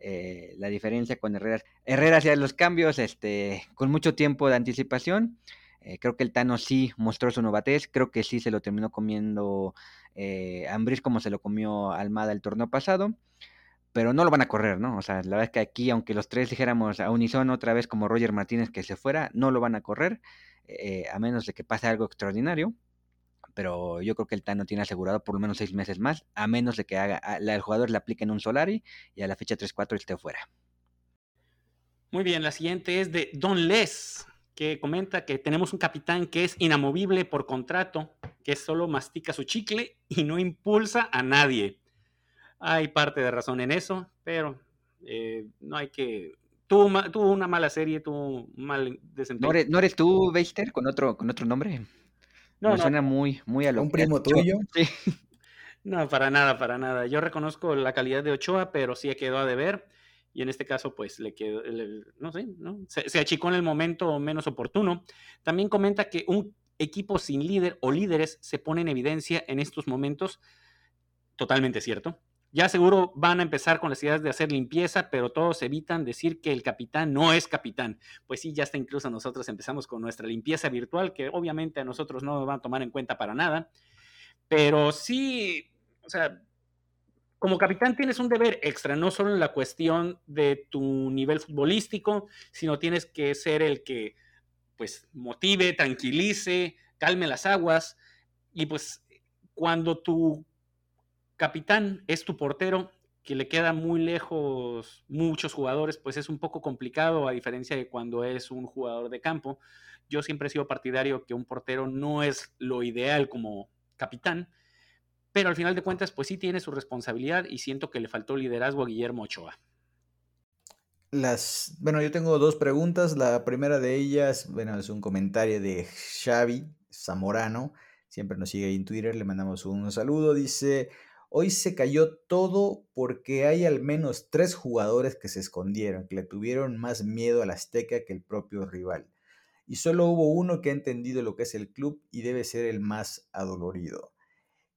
Eh, la diferencia con Herrera. Herrera hacía los cambios este, con mucho tiempo de anticipación. Eh, creo que el Tano sí mostró su novatez, creo que sí se lo terminó comiendo eh, Ambris como se lo comió Almada el torneo pasado, pero no lo van a correr, ¿no? O sea, la verdad es que aquí, aunque los tres dijéramos a unísono otra vez como Roger Martínez que se fuera, no lo van a correr, eh, a menos de que pase algo extraordinario. Pero yo creo que el Tano tiene asegurado por lo menos seis meses más, a menos de que haga, el jugador le aplique en un Solari y a la fecha 3-4 esté fuera. Muy bien, la siguiente es de Don Les, que comenta que tenemos un capitán que es inamovible por contrato, que solo mastica su chicle y no impulsa a nadie. Hay parte de razón en eso, pero eh, no hay que... Tuvo, tuvo, una mala serie, tuvo un mal desempeño. ¿No eres, tú, Beister, con otro, con otro nombre? No, suena muy, muy a lo ¿Un primo tuyo? Sí. No, para nada, para nada. Yo reconozco la calidad de Ochoa, pero sí quedó a deber y en este caso pues le quedó, no sé, ¿no? Se, achicó en el momento menos oportuno. También comenta que un equipo sin líder o líderes se pone en evidencia en estos momentos, totalmente cierto. Ya seguro van a empezar con las ideas de hacer limpieza, pero todos evitan decir que el capitán no es capitán. Pues sí, ya está incluso nosotros empezamos con nuestra limpieza virtual, que obviamente a nosotros no nos van a tomar en cuenta para nada. Pero sí, o sea, como capitán tienes un deber extra, no solo en la cuestión de tu nivel futbolístico, sino tienes que ser el que pues motive, tranquilice, calme las aguas y pues cuando tu capitán es tu portero, que le queda muy lejos muchos jugadores, pues es un poco complicado a diferencia de cuando es un jugador de campo. Yo siempre he sido partidario que un portero no es lo ideal como capitán, pero al final de cuentas, pues sí tiene su responsabilidad y siento que le faltó liderazgo a Guillermo Ochoa. Las, bueno, yo tengo dos preguntas. La primera de ellas, bueno, es un comentario de Xavi Zamorano. Siempre nos sigue ahí en Twitter, le mandamos un saludo. Dice, hoy se cayó todo porque hay al menos tres jugadores que se escondieron, que le tuvieron más miedo al Azteca que el propio rival. Y solo hubo uno que ha entendido lo que es el club y debe ser el más adolorido.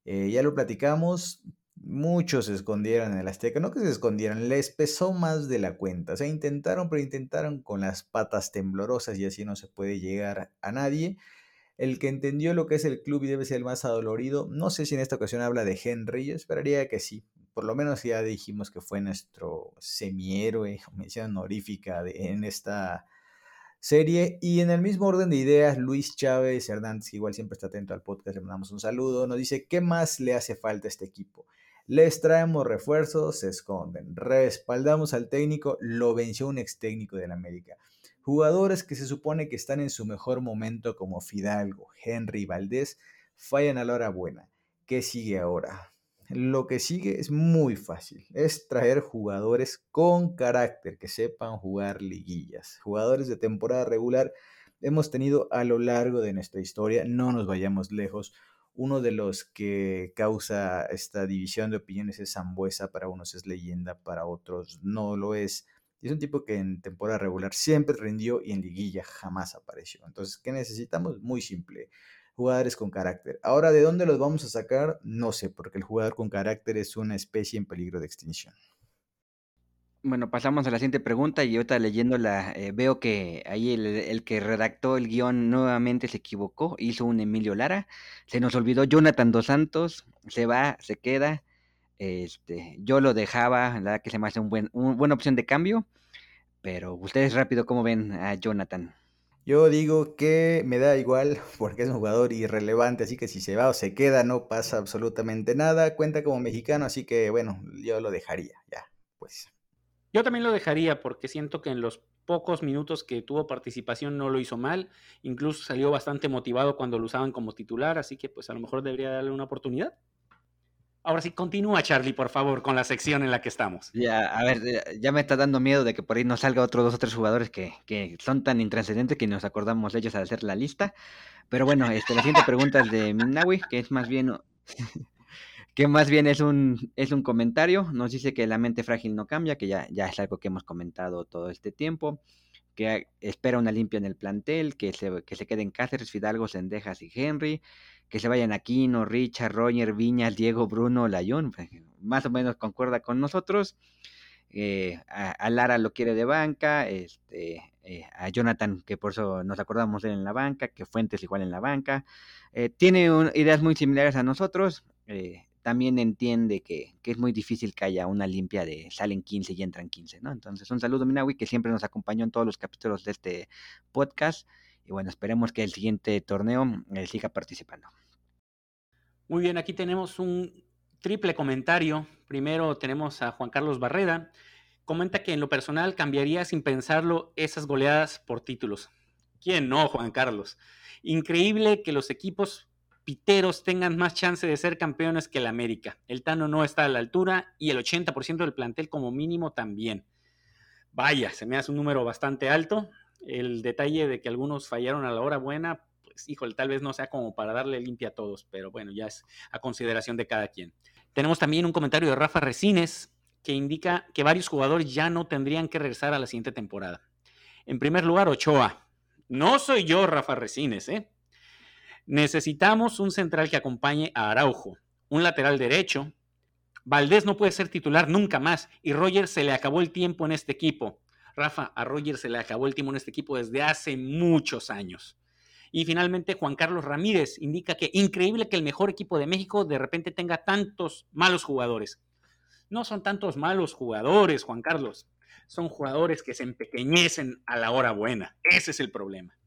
Eh, ya lo platicamos, muchos se escondieron en el Azteca, no que se escondieran, les pesó más de la cuenta. O sea, intentaron, pero intentaron con las patas temblorosas y así no se puede llegar a nadie. El que entendió lo que es el club y debe ser el más adolorido, no sé si en esta ocasión habla de Henry, yo esperaría que sí. Por lo menos ya dijimos que fue nuestro semihéroe, mención honorífica en esta serie. Y en el mismo orden de ideas, Luis Chávez Hernández, que igual siempre está atento al podcast, le mandamos un saludo, nos dice, ¿qué más le hace falta a este equipo? Les traemos refuerzos, se esconden. Respaldamos al técnico, lo venció un ex técnico del América. Jugadores que se supone que están en su mejor momento como Fidalgo, Henry Valdés, fallan a la hora buena. ¿Qué sigue ahora? Lo que sigue es muy fácil, es traer jugadores con carácter, que sepan jugar liguillas. Jugadores de temporada regular hemos tenido a lo largo de nuestra historia, no nos vayamos lejos. Uno de los que causa esta división de opiniones es Zambuesa, para unos es leyenda, para otros no lo es. Es un tipo que en temporada regular siempre rindió y en liguilla jamás apareció. Entonces, ¿qué necesitamos? Muy simple jugadores con carácter. Ahora, ¿de dónde los vamos a sacar? No sé, porque el jugador con carácter es una especie en peligro de extinción. Bueno, pasamos a la siguiente pregunta y ahorita leyéndola eh, veo que ahí el, que redactó el guion nuevamente se equivocó, hizo un Emilio Lara, se nos olvidó Jonathan Dos Santos, se va, se queda, este, yo lo dejaba, la verdad que se me hace un buen, una buena opción de cambio, pero ustedes rápido, ¿cómo ven a Jonathan? Yo digo que me da igual porque es un jugador irrelevante, así que si se va o se queda no pasa absolutamente nada. Cuenta como mexicano, así que bueno, yo lo dejaría, ya, pues. Yo también lo dejaría porque siento que en los pocos minutos que tuvo participación no lo hizo mal, incluso salió bastante motivado cuando lo usaban como titular, así que pues a lo mejor debería darle una oportunidad. Ahora sí, continúa Charlie, por favor, con la sección en la que estamos. Ya, a ver, ya me está dando miedo de que por ahí nos salga otros dos o tres jugadores que, son tan intranscendentes que nos acordamos de ellos al hacer la lista. Pero bueno, este, la siguiente pregunta es de Minawi, que es más bien que más bien es un, es un comentario. Nos dice que la mente frágil no cambia, que ya, ya es algo que hemos comentado todo este tiempo, que espera una limpia en el plantel, que se, que se queden Cáceres, Fidalgo, Sendejas y Henry, que se vayan Aquino, Richard, Roger, Viñas, Diego, Bruno, Layón, pues, más o menos concuerda con nosotros. Eh, a, Lara lo quiere de banca, este, eh, a Jonathan, que por eso nos acordamos de él en la banca, que Fuentes igual en la banca. Eh, tiene ideas muy similares a nosotros. También entiende que, es muy difícil que haya una limpia de salen 15 y entran 15, ¿no? Entonces, un saludo, Minawi, que siempre nos acompañó en todos los capítulos de este podcast. Y bueno, esperemos que el siguiente torneo siga participando. Muy bien, aquí tenemos un triple comentario. Primero tenemos a Juan Carlos Barreda comenta que en lo personal cambiaría sin pensarlo esas goleadas por títulos. ¿Quién no, Juan Carlos? Increíble que los equipos piteros tengan más chance de ser campeones que el América. El Tano no está a la altura y el 80% del plantel como mínimo también. Vaya, se me hace un número bastante alto. El detalle de que algunos fallaron a la hora buena, pues híjole, tal vez no sea como para darle limpia a todos, pero bueno, ya es a consideración de cada quien. Tenemos también un comentario de Rafa Resines, que indica que varios jugadores ya no tendrían que regresar a la siguiente temporada. En primer lugar, Ochoa. No soy yo, Rafa Resines, ¿eh? Necesitamos un central que acompañe a Araujo, un lateral derecho. Valdés no puede ser titular nunca más y Roger se le acabó el tiempo en este equipo. Rafa, a Roger se le acabó el tiempo en este equipo desde hace muchos años. Y finalmente Juan Carlos Ramírez indica que increíble que el mejor equipo de México de repente tenga tantos malos jugadores no son tantos malos jugadores, Juan Carlos. Son jugadores que se empequeñecen a la hora buena. Ese es el problema.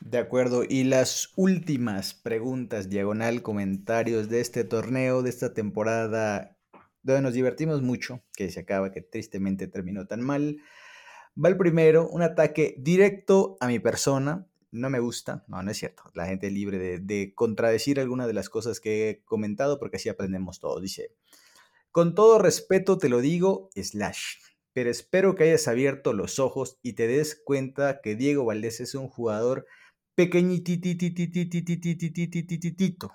De acuerdo. Y las últimas preguntas, diagonal, comentarios de este torneo, de esta temporada, donde nos divertimos mucho, que se acaba, que tristemente terminó tan mal. Va el primero, un ataque directo a mi persona. No me gusta, no, no es cierto. La gente es libre de, de contradecir alguna de las cosas que he comentado porque así aprendemos todos. Dice, con todo respeto te lo digo, Slash, pero espero que hayas abierto los ojos y te des cuenta que Diego Valdés es un jugador pequeñititititititititititito.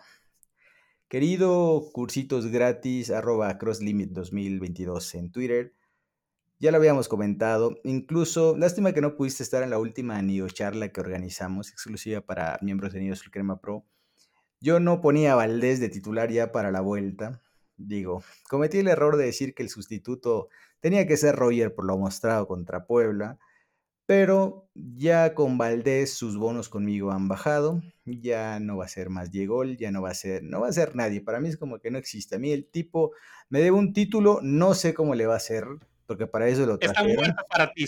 Querido cursitos gratis arroba crosslimit 2022 en Twitter, ya lo habíamos comentado, incluso lástima que no pudiste estar en la última Nido charla que organizamos, exclusiva para miembros de Nido Crema Pro. Yo no ponía a Valdés de titular ya para la vuelta, digo, cometí el error de decir que el sustituto tenía que ser Roger por lo mostrado contra Puebla, pero ya con Valdés sus bonos conmigo han bajado, ya no va a ser más Diego, ya no va a ser, no va a ser nadie, para mí es como que no existe. A mí el tipo me debe un título, no sé cómo le va a hacer, porque para eso lo trajeron. Está para ti,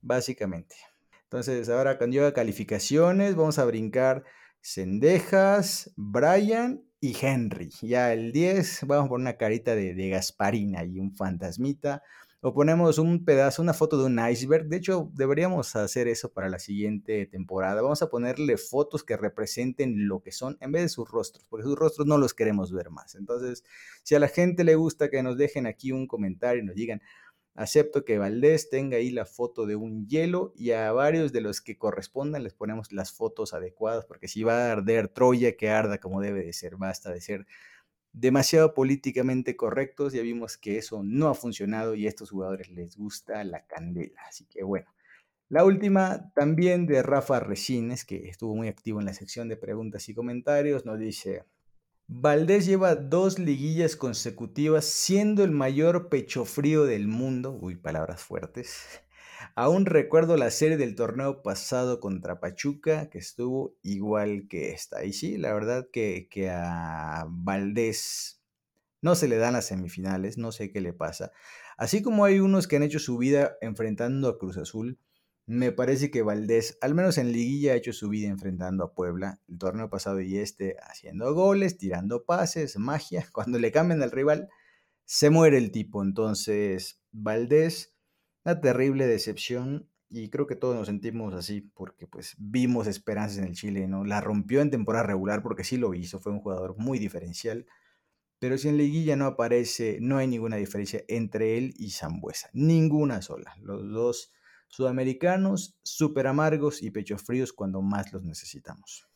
Básicamente. Entonces, ahora cuando yo calificaciones, vamos a brincar Cendejas, Brian y Henry. Ya el 10, vamos a poner una carita de, de Gasparina y un fantasmita. O ponemos un pedazo, una foto de un iceberg. De hecho, deberíamos hacer eso para la siguiente temporada. Vamos a ponerle fotos que representen lo que son en vez de sus rostros, porque sus rostros no los queremos ver más. Entonces, si a la gente le gusta que nos dejen aquí un comentario y nos digan, Acepto que Valdés tenga ahí la foto de un hielo y a varios de los que correspondan les ponemos las fotos adecuadas, porque si va a arder Troya, que arda como debe de ser, basta de ser demasiado políticamente correctos. Ya vimos que eso no ha funcionado y a estos jugadores les gusta la candela. Así que bueno. La última también de Rafa Resines, que estuvo muy activo en la sección de preguntas y comentarios, nos dice, Valdés lleva dos liguillas consecutivas siendo el mayor pecho frío del mundo. Uy, palabras fuertes. Aún recuerdo la serie del torneo pasado contra Pachuca, que estuvo igual que esta. Y sí, la verdad que, que a Valdés no se le dan las semifinales, no sé qué le pasa. Así como hay unos que han hecho su vida enfrentando a Cruz Azul, me parece que Valdés, al menos en liguilla, ha hecho su vida enfrentando a Puebla. El torneo pasado y este haciendo goles, tirando pases, magia. Cuando le cambian al rival, se muere el tipo. Entonces, Valdés, una terrible decepción. Y creo que todos nos sentimos así porque pues vimos esperanzas en el Chile, ¿no? La rompió en temporada regular porque sí lo hizo, fue un jugador muy diferencial. Pero si en liguilla no aparece, no hay ninguna diferencia entre él y Zambuesa. Ninguna sola. Los dos Sudamericanos, súper amargos y pechos fríos cuando más los necesitamos.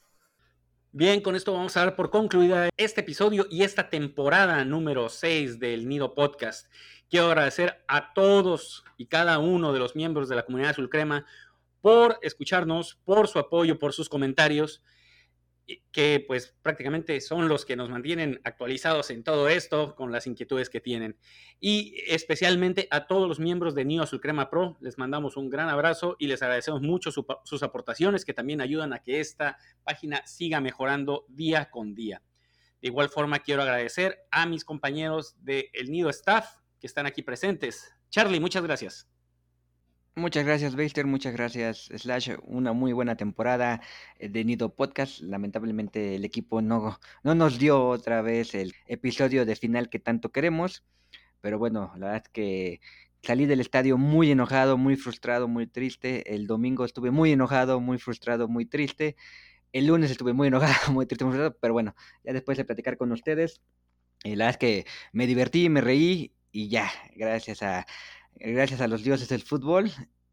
Bien, con esto vamos a dar por concluida este episodio y esta temporada número 6 del Nido Podcast. Quiero agradecer a todos y cada uno de los miembros de la comunidad Azul Crema por escucharnos, por su apoyo, por sus comentarios. Que pues prácticamente son los que nos mantienen actualizados en todo esto con las inquietudes que tienen. Y especialmente a todos los miembros de Nio Azul Crema Pro, les mandamos un gran abrazo y les agradecemos mucho sus aportaciones que también ayudan a que esta página siga mejorando día con día. De igual forma quiero agradecer a mis compañeros del Nido Staff que están aquí presentes. Charlie, muchas gracias. Muchas gracias, Beister. Muchas gracias, Slash. Una muy buena temporada eh, de Nido Podcast. Lamentablemente el equipo no, no nos dio otra vez el episodio de final que tanto queremos. Pero bueno, la verdad es que salí del estadio muy enojado, muy frustrado, muy triste. El domingo estuve muy enojado, muy frustrado, muy triste. El lunes estuve muy enojado, muy triste, muy frustrado. Pero bueno, ya después de platicar con ustedes, eh, la verdad es que me divertí, me reí y ya, gracias a gracias a los dioses del fútbol,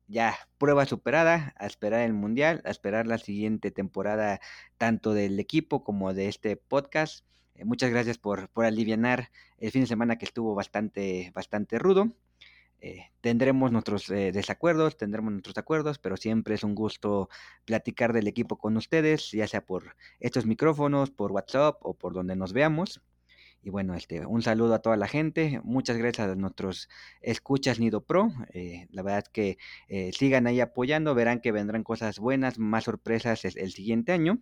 ya prueba superada, a esperar el Mundial, a esperar la siguiente temporada tanto del equipo como de este podcast. Eh, muchas gracias por, por aliviar el fin de semana que estuvo bastante, bastante rudo. Eh, tendremos nuestros eh, desacuerdos, tendremos nuestros acuerdos, pero siempre es un gusto platicar del equipo con ustedes, ya sea por estos micrófonos, por WhatsApp o por donde nos veamos. Y bueno, este, un saludo a toda la gente. Muchas gracias a nuestros escuchas Nido Pro. Eh, la verdad que eh, sigan ahí apoyando. Verán que vendrán cosas buenas, más sorpresas el siguiente año.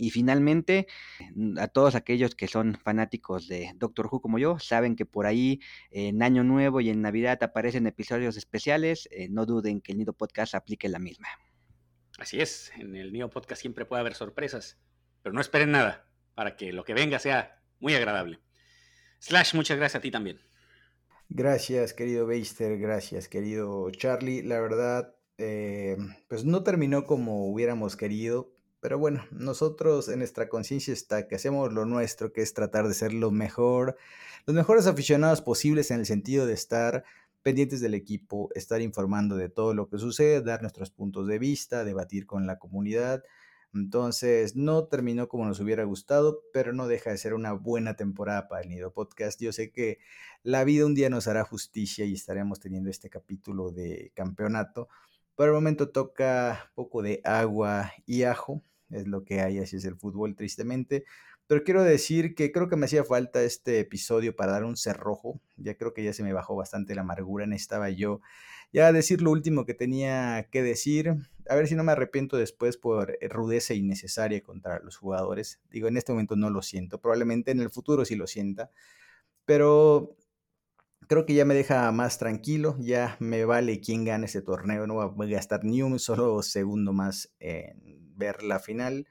Y finalmente, mm, a todos aquellos que son fanáticos de Doctor Who como yo, saben que por ahí en Año Nuevo y en Navidad aparecen episodios especiales. Eh, no duden que el Nido Podcast aplique la misma. Así es, en el Nido Podcast siempre puede haber sorpresas, pero no esperen nada para que lo que venga sea muy agradable. Slash, muchas gracias a ti también. Gracias, querido Beister, gracias, querido Charlie. La verdad, eh, pues no terminó como hubiéramos querido, pero bueno, nosotros en nuestra conciencia está que hacemos lo nuestro, que es tratar de ser lo mejor, los mejores aficionados posibles en el sentido de estar pendientes del equipo, estar informando de todo lo que sucede, dar nuestros puntos de vista, debatir con la comunidad entonces, no terminó como nos hubiera gustado, pero no deja de ser una buena temporada para el Nido Podcast. Yo sé que la vida un día nos hará justicia y estaremos teniendo este capítulo de campeonato. Por el momento toca poco de agua y ajo, es lo que hay, así es el fútbol, tristemente. Pero quiero decir que creo que me hacía falta este episodio para dar un cerrojo. Ya creo que ya se me bajó bastante la amargura. Necesitaba yo ya decir lo último que tenía que decir. A ver si no me arrepiento después por eh, rudeza innecesaria contra los jugadores. Digo, en este momento no lo siento. Probablemente en el futuro sí lo sienta. Pero creo que ya me deja más tranquilo. Ya me vale quién gane ese torneo. No voy a gastar ni un solo segundo más en ver la final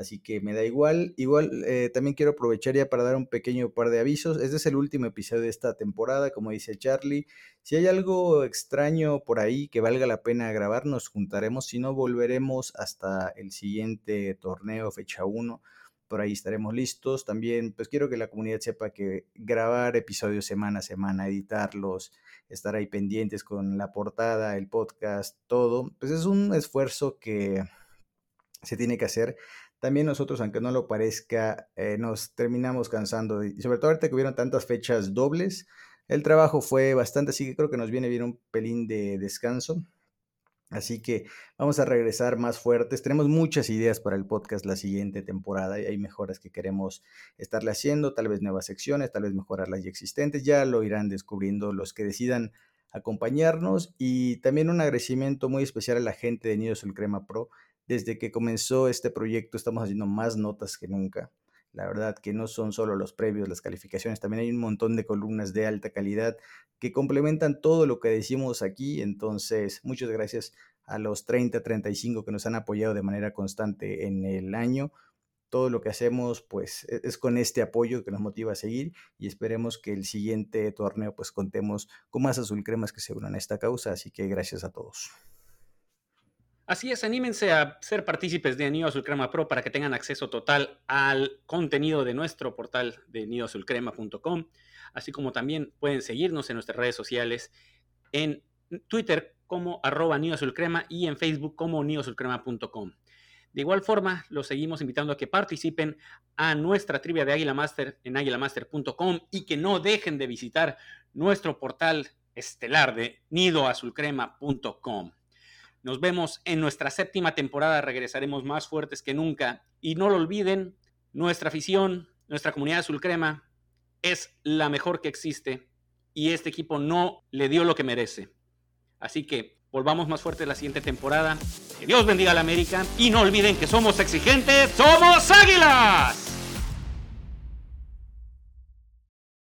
así que me da igual. Igual eh, también quiero aprovechar ya para dar un pequeño par de avisos. Este es el último episodio de esta temporada, como dice Charlie. Si hay algo extraño por ahí que valga la pena grabar, nos juntaremos. Si no, volveremos hasta el siguiente torneo, fecha 1. Por ahí estaremos listos. También, pues quiero que la comunidad sepa que grabar episodios semana a semana, editarlos, estar ahí pendientes con la portada, el podcast, todo, pues es un esfuerzo que se tiene que hacer también nosotros, aunque no lo parezca, eh, nos terminamos cansando. Y sobre todo ahorita que hubieron tantas fechas dobles, el trabajo fue bastante, así que creo que nos viene bien un pelín de descanso. Así que vamos a regresar más fuertes. Tenemos muchas ideas para el podcast la siguiente temporada y hay mejoras que queremos estarle haciendo, tal vez nuevas secciones, tal vez mejorar las ya existentes. Ya lo irán descubriendo los que decidan acompañarnos y también un agradecimiento muy especial a la gente de Nidos el Crema Pro desde que comenzó este proyecto estamos haciendo más notas que nunca. La verdad que no son solo los previos, las calificaciones, también hay un montón de columnas de alta calidad que complementan todo lo que decimos aquí. Entonces, muchas gracias a los 30, 35 que nos han apoyado de manera constante en el año. Todo lo que hacemos pues e-, es con este apoyo que nos motiva a seguir y esperemos que el siguiente torneo pues contemos con más azul cremas que se unan a esta causa. Así que gracias a todos. Así es, anímense a ser partícipes de Nido Azul Crema Pro para que tengan acceso total al contenido de nuestro portal de nidoazulcrema.com, así como también pueden seguirnos en nuestras redes sociales en Twitter como arroba Crema y en Facebook como nidoazulcrema.com. De igual forma, los seguimos invitando a que participen a nuestra trivia de Águila Master en águilamaster.com y que no dejen de visitar nuestro portal estelar de nidoazulcrema.com. Nos vemos en nuestra séptima temporada, regresaremos más fuertes que nunca. Y no lo olviden, nuestra afición, nuestra comunidad azul crema es la mejor que existe y este equipo no le dio lo que merece. Así que volvamos más fuertes la siguiente temporada. Que Dios bendiga a la América y no olviden que somos exigentes, somos águilas.